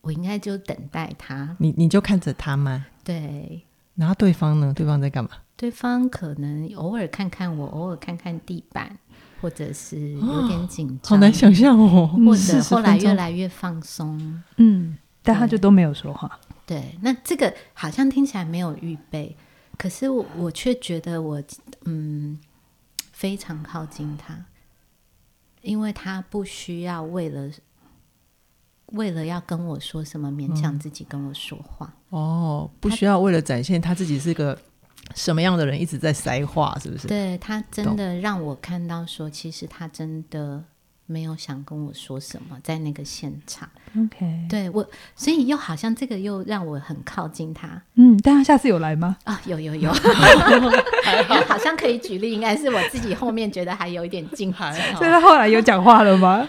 我应该就等待他。你你就看着他吗？对。然后对方呢？对方在干嘛？对方可能偶尔看看我，偶尔看看地板，或者是有点紧张，哦、好难想象哦。或者后来越来越放松，嗯，但他就都没有说话。对，那这个好像听起来没有预备，可是我我却觉得我嗯非常靠近他，因为他不需要为了。为了要跟我说什么，勉强自己跟我说话。嗯、哦，不需要为了展现他自己是个什么样的人，一直在塞话，是不是？对，他真的让我看到说，其实他真的没有想跟我说什么，在那个现场。OK，对我，所以又好像这个又让我很靠近他。嗯，但他下次有来吗？啊，有有有，*laughs* *laughs* 好像可以举例，应该是我自己后面觉得还有一点近还好。所以他后来有讲话了吗？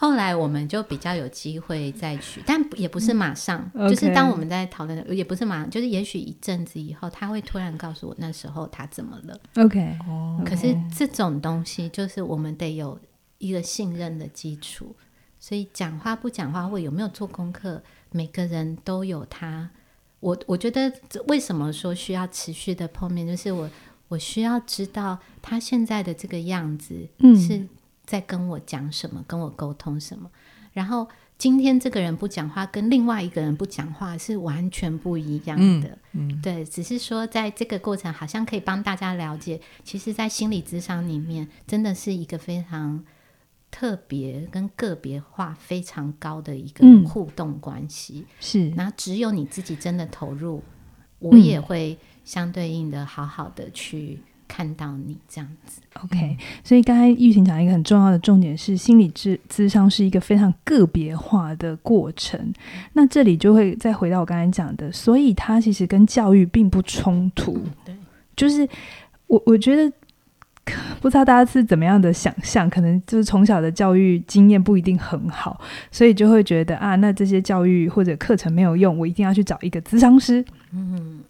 后来我们就比较有机会再去，但也不是马上，嗯 okay、就是当我们在讨论，也不是马上，就是也许一阵子以后，他会突然告诉我那时候他怎么了。OK，可是这种东西就是我们得有一个信任的基础，所以讲话不讲话，或有没有做功课，每个人都有他。我我觉得为什么说需要持续的碰面，就是我我需要知道他现在的这个样子是。嗯在跟我讲什么，跟我沟通什么，然后今天这个人不讲话，跟另外一个人不讲话是完全不一样的。嗯，嗯，对，只是说在这个过程，好像可以帮大家了解，其实，在心理咨商里面，真的是一个非常特别跟个别化非常高的一个互动关系。是，然后只有你自己真的投入，我也会相对应的好好的去。看到你这样子，OK。所以刚才玉婷讲一个很重要的重点是，心理智咨商是一个非常个别化的过程。那这里就会再回到我刚才讲的，所以它其实跟教育并不冲突。对，就是我我觉得不知道大家是怎么样的想象，可能就是从小的教育经验不一定很好，所以就会觉得啊，那这些教育或者课程没有用，我一定要去找一个咨商师，嗯，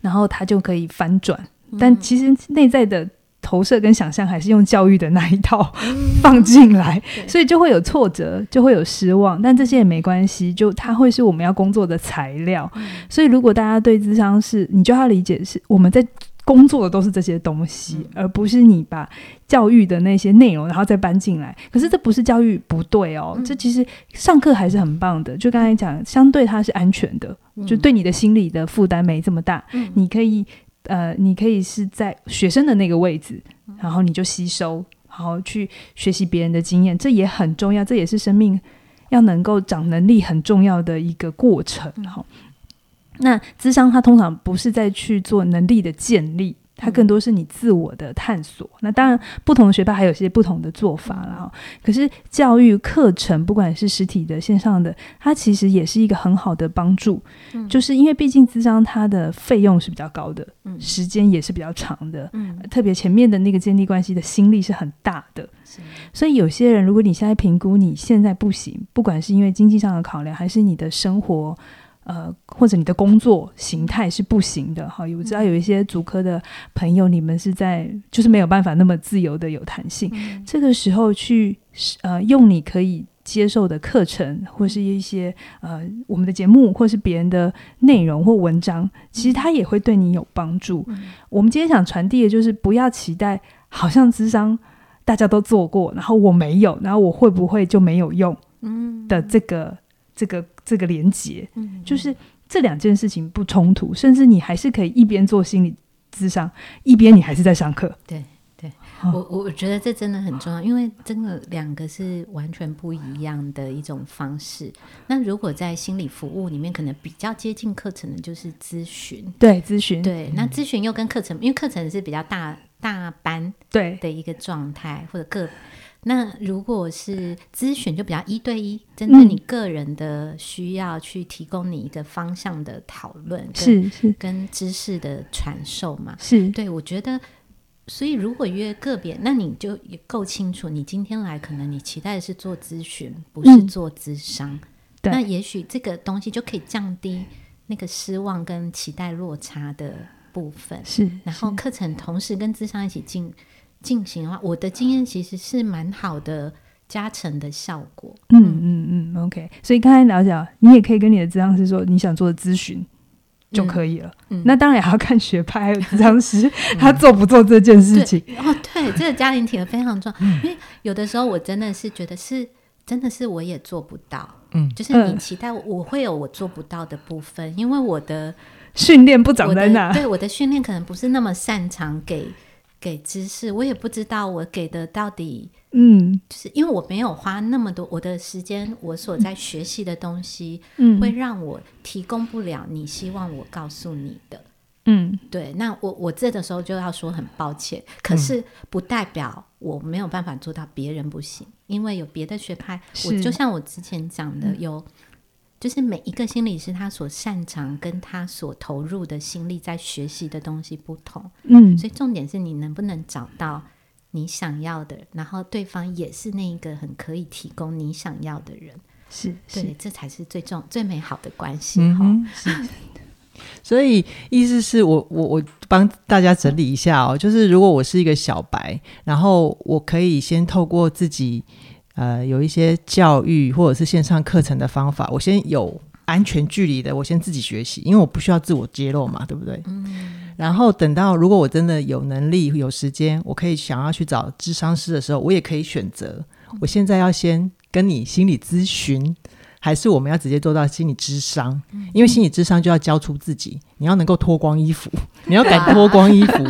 然后他就可以翻转。但其实内在的投射跟想象还是用教育的那一套 *laughs* 放进来，所以就会有挫折，就会有失望。但这些也没关系，就它会是我们要工作的材料。所以如果大家对智商是，你就要理解是我们在工作的都是这些东西，而不是你把教育的那些内容然后再搬进来。可是这不是教育不对哦，这其实上课还是很棒的。就刚才讲，相对它是安全的，就对你的心理的负担没这么大，你可以。呃，你可以是在学生的那个位置，然后你就吸收，然后去学习别人的经验，这也很重要，这也是生命要能够长能力很重要的一个过程。哈，那智商它通常不是在去做能力的建立。它更多是你自我的探索。那当然，不同的学派还有些不同的做法了哈。可是教育课程，不管是实体的、线上的，它其实也是一个很好的帮助。嗯，就是因为毕竟咨商它的费用是比较高的，嗯，时间也是比较长的，嗯，特别前面的那个建立关系的心力是很大的。是。所以有些人，如果你现在评估你现在不行，不管是因为经济上的考量，还是你的生活。呃，或者你的工作形态是不行的，哈，我知道有一些主科的朋友，你们是在就是没有办法那么自由的有弹性，嗯、这个时候去呃用你可以接受的课程，或是一些呃我们的节目，或是别人的内容或文章，其实它也会对你有帮助。嗯、我们今天想传递的就是不要期待，好像智商大家都做过，然后我没有，然后我会不会就没有用？嗯的这个。这个这个连接，嗯，就是这两件事情不冲突，甚至你还是可以一边做心理咨商，一边你还是在上课。对对，哦、我我觉得这真的很重要，因为真的两个是完全不一样的一种方式。那如果在心理服务里面，可能比较接近课程的，就是咨询。对，咨询。对，那咨询又跟课程，因为课程是比较大大班对的一个状态，或者个。那如果是咨询，就比较一对一，针对你个人的需要，去提供你一个方向的讨论，是是跟知识的传授嘛？是对，我觉得，所以如果约个别，那你就也够清楚，你今天来，可能你期待的是做咨询，不是做咨商。嗯、那也许这个东西就可以降低那个失望跟期待落差的部分。是，然后课程同时跟咨商一起进。进行的话，我的经验其实是蛮好的，加成的效果。嗯嗯嗯，OK。所以刚才了解，你也可以跟你的咨商师说你想做的咨询就可以了。嗯，那当然也要看学派还有咨商师他做不做这件事情。哦，对，这个家庭体的非常重要，因为有的时候我真的是觉得是真的是我也做不到。嗯，就是你期待我会有我做不到的部分，因为我的训练不长在那。对，我的训练可能不是那么擅长给。给知识，我也不知道我给的到底，嗯，就是因为我没有花那么多我的时间，我所在学习的东西，嗯，会让我提供不了你希望我告诉你的，嗯，对，那我我这个时候就要说很抱歉，可是不代表我没有办法做到别人不行，因为有别的学派，我就像我之前讲的有。就是每一个心理师，他所擅长跟他所投入的心力在学习的东西不同，嗯，所以重点是你能不能找到你想要的，然后对方也是那一个很可以提供你想要的人，是，对，是这才是最重最美好的关系，哈、嗯，是。*laughs* 所以意思是我我我帮大家整理一下哦，就是如果我是一个小白，然后我可以先透过自己。呃，有一些教育或者是线上课程的方法，我先有安全距离的，我先自己学习，因为我不需要自我揭露嘛，对不对？嗯。然后等到如果我真的有能力、有时间，我可以想要去找智商师的时候，我也可以选择。我现在要先跟你心理咨询，还是我们要直接做到心理智商？因为心理智商就要交出自己，你要能够脱光衣服，*laughs* 你要敢脱光衣服。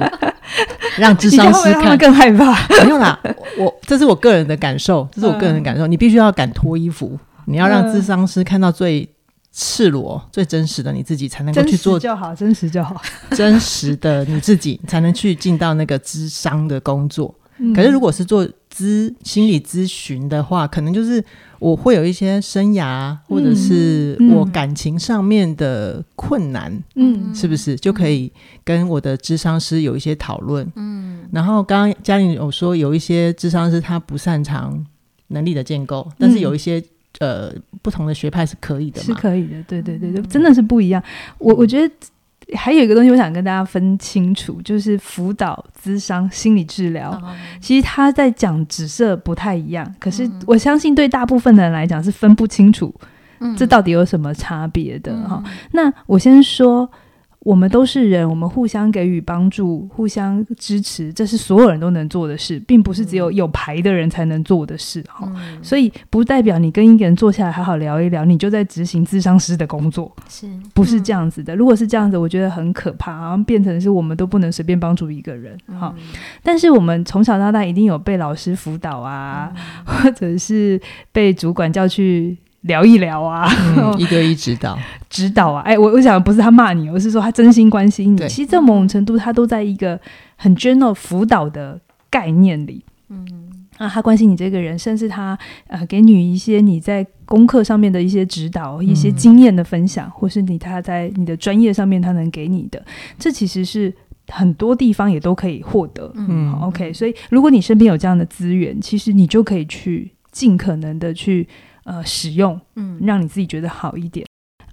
让智商师看 *laughs* 更害怕。没有啦，我这是我个人的感受，这是我个人的感受。你必须要敢脱衣服，你要让智商师看到最赤裸、最真实的你自己，才能够去做就好，真实就好，*laughs* 真实的你自己才能去进到那个智商的工作。可是如果是做咨心理咨询的话，可能就是。我会有一些生涯，或者是我感情上面的困难，嗯，是不是就可以跟我的智商师有一些讨论？嗯，然后刚刚嘉玲有说有一些智商师他不擅长能力的建构，但是有一些呃不同的学派是可以的嘛，是可以的，对对对对，真的是不一样。我我觉得。还有一个东西，我想跟大家分清楚，就是辅导、咨商、心理治疗，哦、其实他在讲紫色不太一样。可是我相信，对大部分的人来讲是分不清楚，这到底有什么差别的哈、嗯。那我先说，我们都是人，我们互相给予帮助，互相支持，这是所有人都能做的事，并不是只有有牌的人才能做的事。哈、嗯，所以不代表你跟一个人坐下来好好聊一聊，你就在执行智商师的工作，是不是这样子的？如果是这样子，我觉得很可怕，然后变成是我们都不能随便帮助一个人。哈、嗯，但是我们从小到大一定有被老师辅导啊，嗯、或者是被主管叫去。聊一聊啊，嗯、*laughs* 一对一指导，指导啊！哎，我我想不是他骂你，我是说他真心关心你。其实，在某种程度，他都在一个很 general 辅导的概念里。嗯，啊，他关心你这个人，甚至他呃，给你一些你在功课上面的一些指导，一些经验的分享，嗯、或是你他在你的专业上面他能给你的，这其实是很多地方也都可以获得。嗯，OK，所以如果你身边有这样的资源，其实你就可以去尽可能的去。呃，使用，嗯，让你自己觉得好一点。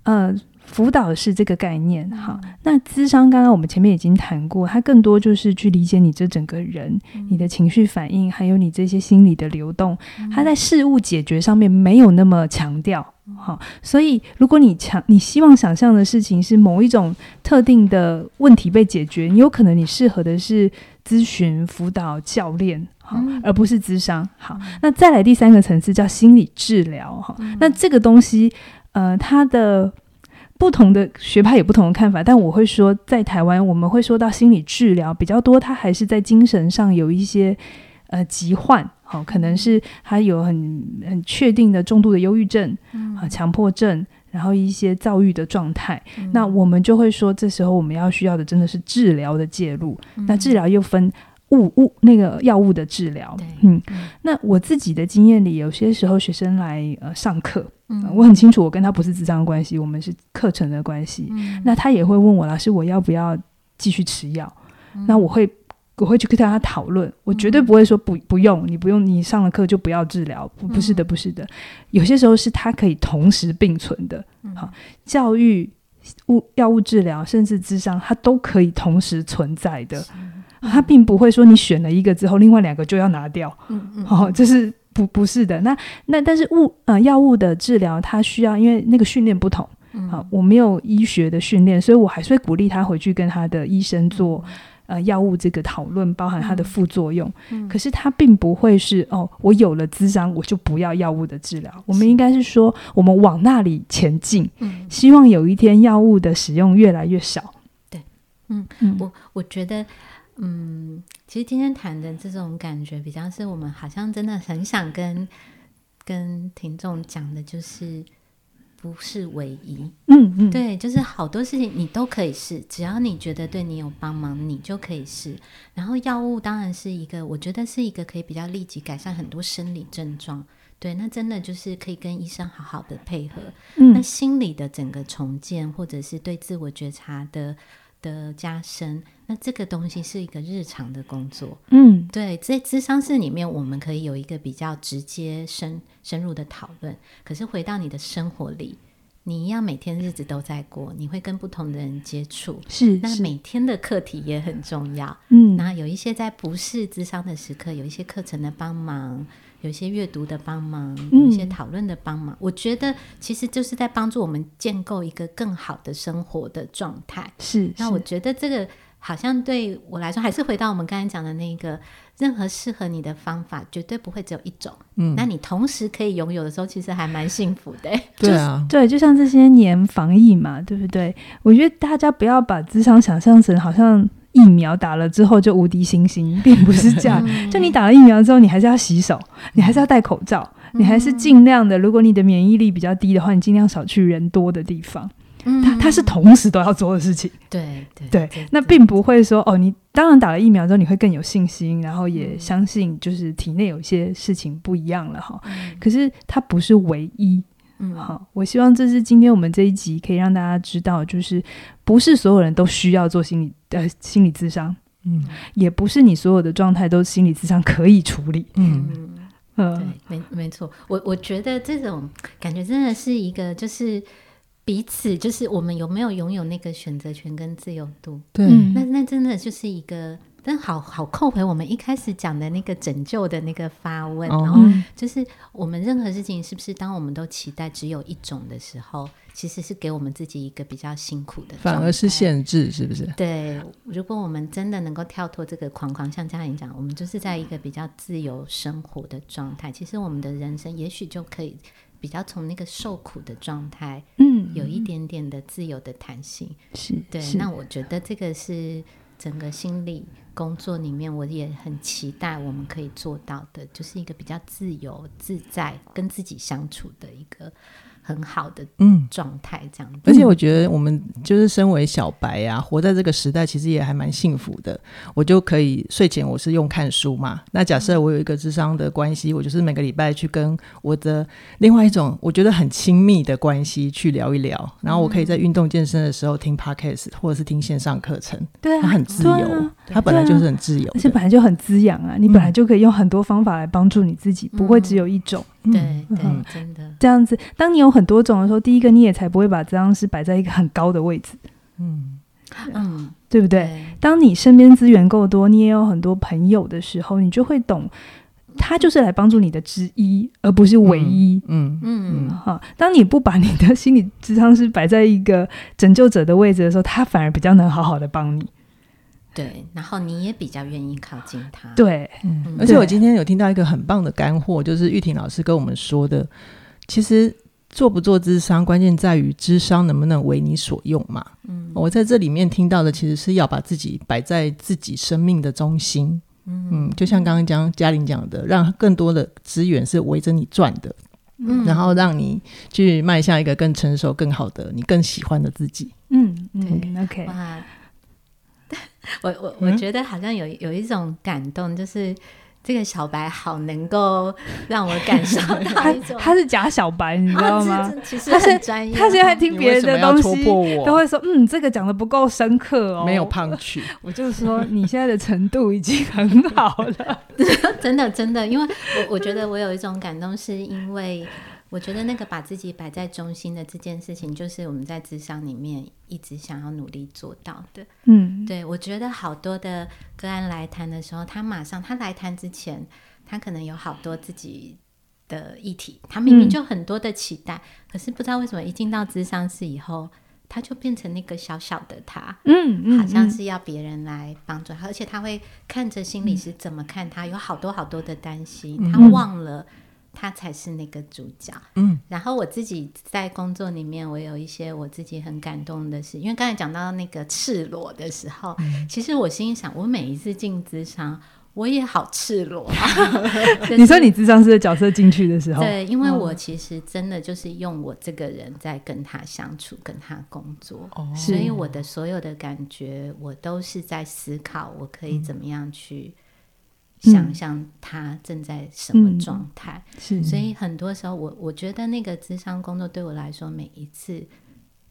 呃，辅导是这个概念，哈。那智商，刚刚我们前面已经谈过，它更多就是去理解你这整个人，嗯、你的情绪反应，还有你这些心理的流动。它在事物解决上面没有那么强调，好。所以，如果你强，你希望想象的事情是某一种特定的问题被解决，你有可能你适合的是咨询、辅导、教练。好，而不是智商。好，那再来第三个层次叫心理治疗。哈，那这个东西，呃，它的不同的学派有不同的看法，但我会说，在台湾我们会说到心理治疗比较多，它还是在精神上有一些呃疾患。好，可能是他有很很确定的重度的忧郁症啊、强迫症，然后一些躁郁的状态。那我们就会说，这时候我们要需要的真的是治疗的介入。那治疗又分。物物那个药物的治疗，嗯，那我自己的经验里，有些时候学生来呃上课，嗯、呃，我很清楚我跟他不是智商关系，我们是课程的关系。嗯、那他也会问我老师，我要不要继续吃药？嗯、那我会我会去跟他讨论，我绝对不会说不不用，你不用，你上了课就不要治疗，不不是的，不是的。有些时候是他可以同时并存的，好，教育、物药物治疗，甚至智商，它都可以同时存在的。他并不会说你选了一个之后，另外两个就要拿掉。嗯嗯，好、哦，这是不不是的。那那但是物呃药物的治疗，它需要因为那个训练不同。嗯，好，我没有医学的训练，所以我还是会鼓励他回去跟他的医生做呃药物这个讨论，包含它的副作用。嗯，可是他并不会是哦，我有了咨商，我就不要药物的治疗。我们应该是说，我们往那里前进。嗯，希望有一天药物的使用越来越少。对，嗯嗯，我我觉得。嗯，其实今天谈的这种感觉，比较是我们好像真的很想跟跟听众讲的，就是不是唯一。嗯嗯，对，就是好多事情你都可以试，只要你觉得对你有帮忙，你就可以试。然后药物当然是一个，我觉得是一个可以比较立即改善很多生理症状。对，那真的就是可以跟医生好好的配合。嗯，那心理的整个重建，或者是对自我觉察的。的加深，那这个东西是一个日常的工作，嗯，对，在智商室里面，我们可以有一个比较直接深深入的讨论。可是回到你的生活里，你一样每天日子都在过，你会跟不同的人接触，是，那每天的课题也很重要，嗯，那有一些在不是智商的时刻，有一些课程的帮忙。有一些阅读的帮忙，有一些讨论的帮忙，嗯、我觉得其实就是在帮助我们建构一个更好的生活的状态。是，那我觉得这个好像对我来说，还是回到我们刚才讲的那个，任何适合你的方法，绝对不会只有一种。嗯，那你同时可以拥有的时候，其实还蛮幸福的。对啊，对，就像这些年防疫嘛，对不对？我觉得大家不要把智商想象成好像。疫苗打了之后就无敌星星，并不是这样。就你打了疫苗之后，你还是要洗手，你还是要戴口罩，你还是尽量的。如果你的免疫力比较低的话，你尽量少去人多的地方。它它是同时都要做的事情。对对对，那并不会说哦，你当然打了疫苗之后你会更有信心，然后也相信就是体内有一些事情不一样了哈。可是它不是唯一。嗯，好，我希望这是今天我们这一集可以让大家知道，就是不是所有人都需要做心理呃心理咨商，嗯，也不是你所有的状态都心理咨商可以处理，嗯嗯，对，没没错，我我觉得这种感觉真的是一个，就是彼此，就是我们有没有拥有那个选择权跟自由度，对，那那真的就是一个。但好好扣回我们一开始讲的那个拯救的那个发问，哦、然后就是我们任何事情是不是当我们都期待只有一种的时候，其实是给我们自己一个比较辛苦的，反而是限制，是不是？对，如果我们真的能够跳脱这个框框，像嘉玲讲，我们就是在一个比较自由生活的状态，其实我们的人生也许就可以比较从那个受苦的状态，嗯，有一点点的自由的弹性，是对。那我觉得这个是整个心理工作里面，我也很期待我们可以做到的，就是一个比较自由自在跟自己相处的一个。很好的嗯状态这样子，而且我觉得我们就是身为小白啊，活在这个时代，其实也还蛮幸福的。我就可以睡前我是用看书嘛。那假设我有一个智商的关系，我就是每个礼拜去跟我的另外一种我觉得很亲密的关系去聊一聊。然后我可以在运动健身的时候听 podcast，或者是听线上课程。对啊，它很自由，啊、它本来就是很自由，而且本来就很滋养啊。你本来就可以用很多方法来帮助你自己，嗯、不会只有一种。对对，真的这样子。当你有很多种的时候，第一个你也才不会把这张师摆在一个很高的位置，嗯嗯，对不对？对，当你身边资源够多，你也有很多朋友的时候，你就会懂，他就是来帮助你的之一，而不是唯一。嗯嗯嗯。哈，当你不把你的心理智商师摆在一个拯救者的位置的时候，他反而比较能好好的帮你。对，然后你也比较愿意靠近他。对，嗯，而且我今天有听到一个很棒的干货，就是玉婷老师跟我们说的，其实做不做智商，关键在于智商能不能为你所用嘛。嗯，我在这里面听到的，其实是要把自己摆在自己生命的中心。嗯，嗯，就像刚刚讲嘉玲讲的，让更多的资源是围着你转的，嗯，然后让你去迈向一个更成熟、更好的、你更喜欢的自己。嗯嗯，OK。*laughs* 我我我觉得好像有有一种感动，就是这个小白好能够让我感受到一种，*laughs* 他是假小白，你知道吗？其实很专业，他现在听别人的东西都会说，嗯，这个讲的不够深刻哦，没有 punch。*laughs* 我就说你现在的程度已经很好了，真的真的，因为我我觉得我有一种感动，是因为。我觉得那个把自己摆在中心的这件事情，就是我们在咨商里面一直想要努力做到的。嗯，对，我觉得好多的个案来谈的时候，他马上他来谈之前，他可能有好多自己的议题，他明明就很多的期待，嗯、可是不知道为什么一进到咨商室以后，他就变成那个小小的他，嗯，嗯，好像是要别人来帮助他，而且他会看着心理师怎么看他，有好多好多的担心，嗯、他忘了。他才是那个主角。嗯，然后我自己在工作里面，我有一些我自己很感动的事，因为刚才讲到那个赤裸的时候，嗯、其实我心里想，我每一次进职场，我也好赤裸、啊。*laughs* 你说你智商师的角色进去的时候，对，因为我其实真的就是用我这个人在跟他相处，跟他工作，哦、所以我的所有的感觉，我都是在思考，我可以怎么样去。想象他正在什么状态，嗯、所以很多时候我我觉得那个智商工作对我来说，每一次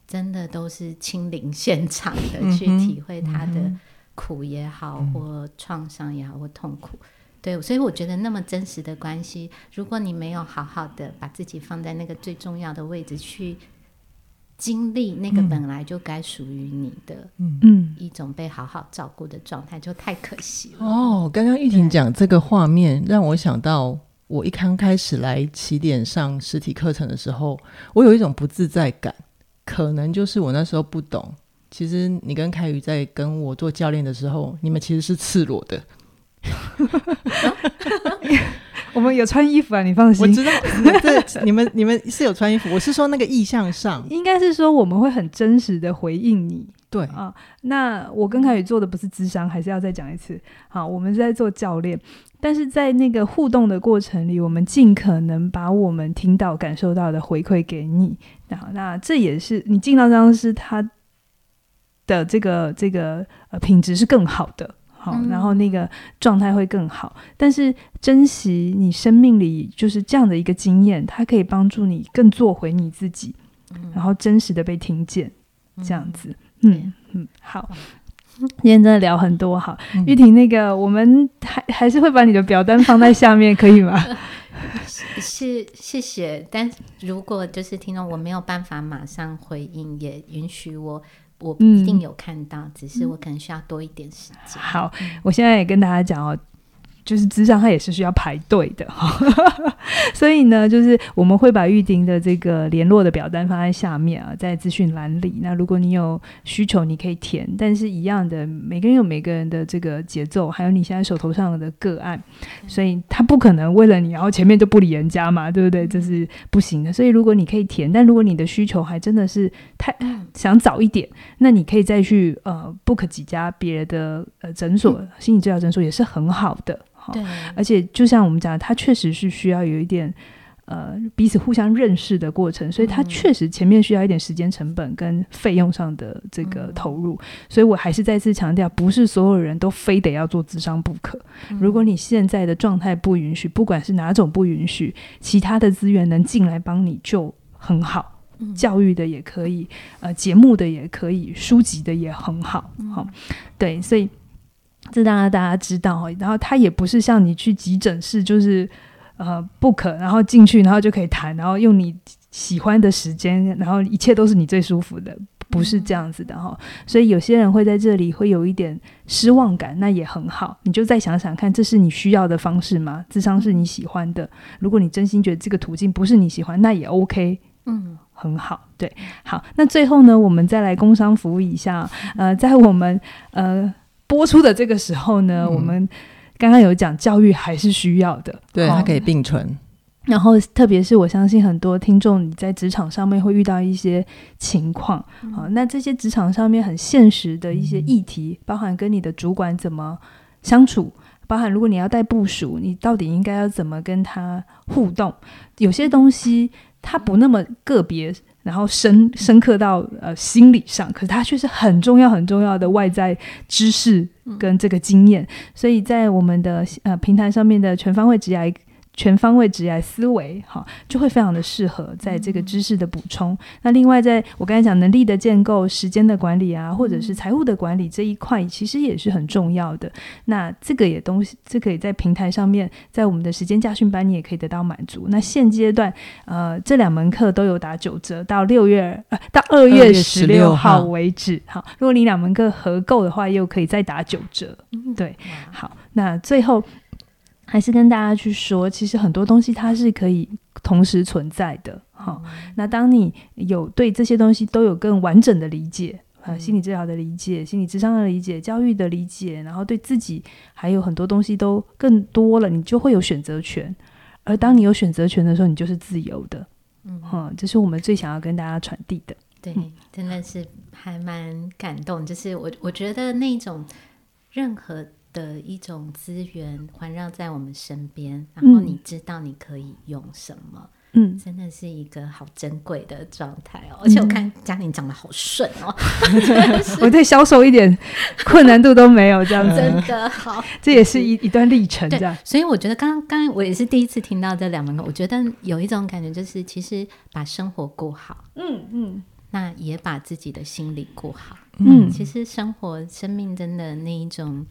真的都是亲临现场的去体会他的苦也好，嗯、或创伤也好，或痛苦。对，所以我觉得那么真实的关系，如果你没有好好的把自己放在那个最重要的位置去。经历那个本来就该属于你的，嗯，一种被好好照顾的状态，就太可惜了。哦，刚刚玉婷讲这个画面，让我想到我一刚开始来起点上实体课程的时候，我有一种不自在感，可能就是我那时候不懂。其实你跟凯宇在跟我做教练的时候，你们其实是赤裸的。*laughs* 我们有穿衣服啊，你放心。我知道，*laughs* 这你们你们是有穿衣服。我是说那个意向上，应该是说我们会很真实的回应你。对啊，那我跟凯宇做的不是智商，还是要再讲一次。好，我们是在做教练，但是在那个互动的过程里，我们尽可能把我们听到、感受到的回馈给你。那那这也是你进到这样是他的这个这个呃品质是更好的。好，然后那个状态会更好。但是珍惜你生命里就是这样的一个经验，它可以帮助你更做回你自己，然后真实的被听见，这样子。嗯嗯，好，*laughs* 今天真的聊很多。好，玉婷，那个我们还还是会把你的表单放在下面，可以吗？*laughs* *laughs* 是，谢谢。但如果就是听众我没有办法马上回应，也允许我。我一定有看到，嗯、只是我可能需要多一点时间。好，我现在也跟大家讲哦。就是咨商，它也是需要排队的哈，*laughs* 所以呢，就是我们会把预定的这个联络的表单放在下面啊，在资讯栏里。那如果你有需求，你可以填。但是一样的，每个人有每个人的这个节奏，还有你现在手头上的个案，所以他不可能为了你，然后前面就不理人家嘛，对不对？这是不行的。所以如果你可以填，但如果你的需求还真的是太想早一点，那你可以再去呃 book 几家别的呃诊所，心理治疗诊所也是很好的。对，而且就像我们讲的，它确实是需要有一点呃彼此互相认识的过程，所以它确实前面需要一点时间成本跟费用上的这个投入。嗯、所以我还是再次强调，不是所有人都非得要做智商不可。嗯、如果你现在的状态不允许，不管是哪种不允许，其他的资源能进来帮你就很好。嗯、教育的也可以，呃，节目的也可以，书籍的也很好。好、嗯，对，所以。这当然大家知道，然后他也不是像你去急诊室，就是呃不可，然后进去然后就可以谈，然后用你喜欢的时间，然后一切都是你最舒服的，不是这样子的哈。所以有些人会在这里会有一点失望感，那也很好，你就再想想看，这是你需要的方式吗？智商是你喜欢的，如果你真心觉得这个途径不是你喜欢，那也 OK，嗯，很好，对，好，那最后呢，我们再来工商服务一下，呃，在我们呃。播出的这个时候呢，嗯、我们刚刚有讲教育还是需要的，对，它可以并存。然后，特别是我相信很多听众你在职场上面会遇到一些情况，嗯、好，那这些职场上面很现实的一些议题，嗯、包含跟你的主管怎么相处，包含如果你要带部署，你到底应该要怎么跟他互动？有些东西它不那么个别。然后深深刻到呃心理上，可是它却是很重要很重要的外在知识跟这个经验，所以在我们的呃平台上面的全方位职涯。全方位职业思维，哈，就会非常的适合在这个知识的补充。嗯、那另外，在我刚才讲能力的建构、时间的管理啊，或者是财务的管理这一块，其实也是很重要的。那这个也东西，这个也在平台上面，在我们的时间家训班，你也可以得到满足。那现阶段，呃，这两门课都有打九折，到六月呃到二月十六号为止。好，如果你两门课合购的话，又可以再打九折。对，好，那最后。还是跟大家去说，其实很多东西它是可以同时存在的。好，那当你有对这些东西都有更完整的理解，呃，心理治疗的理解、心理智商的理解、教育的理解，然后对自己还有很多东西都更多了，你就会有选择权。而当你有选择权的时候，你就是自由的。嗯，这是我们最想要跟大家传递的。对，真的是还蛮感动。就是我我觉得那种任何。的一种资源环绕在我们身边，然后你知道你可以用什么，嗯，真的是一个好珍贵的状态哦。嗯、而且我看嘉玲长得好顺哦，*laughs* 我对销售一点困难度都没有，这样子。*laughs* 真的好，这也是一一段历程，这样。所以我觉得刚刚我也是第一次听到这两门课，我觉得有一种感觉，就是其实把生活过好，嗯嗯，嗯。那也把自己的心理过好，嗯，其实生活生命真的那一种。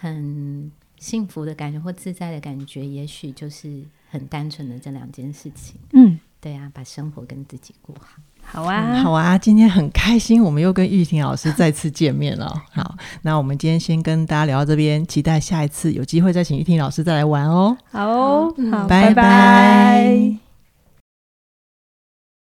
很幸福的感觉或自在的感觉，也许就是很单纯的这两件事情。嗯，对啊，把生活跟自己过好。好啊，嗯、好啊，今天很开心，我们又跟玉婷老师再次见面了。好，那我们今天先跟大家聊到这边，期待下一次有机会再请玉婷老师再来玩哦。好哦，好，拜拜。拜拜。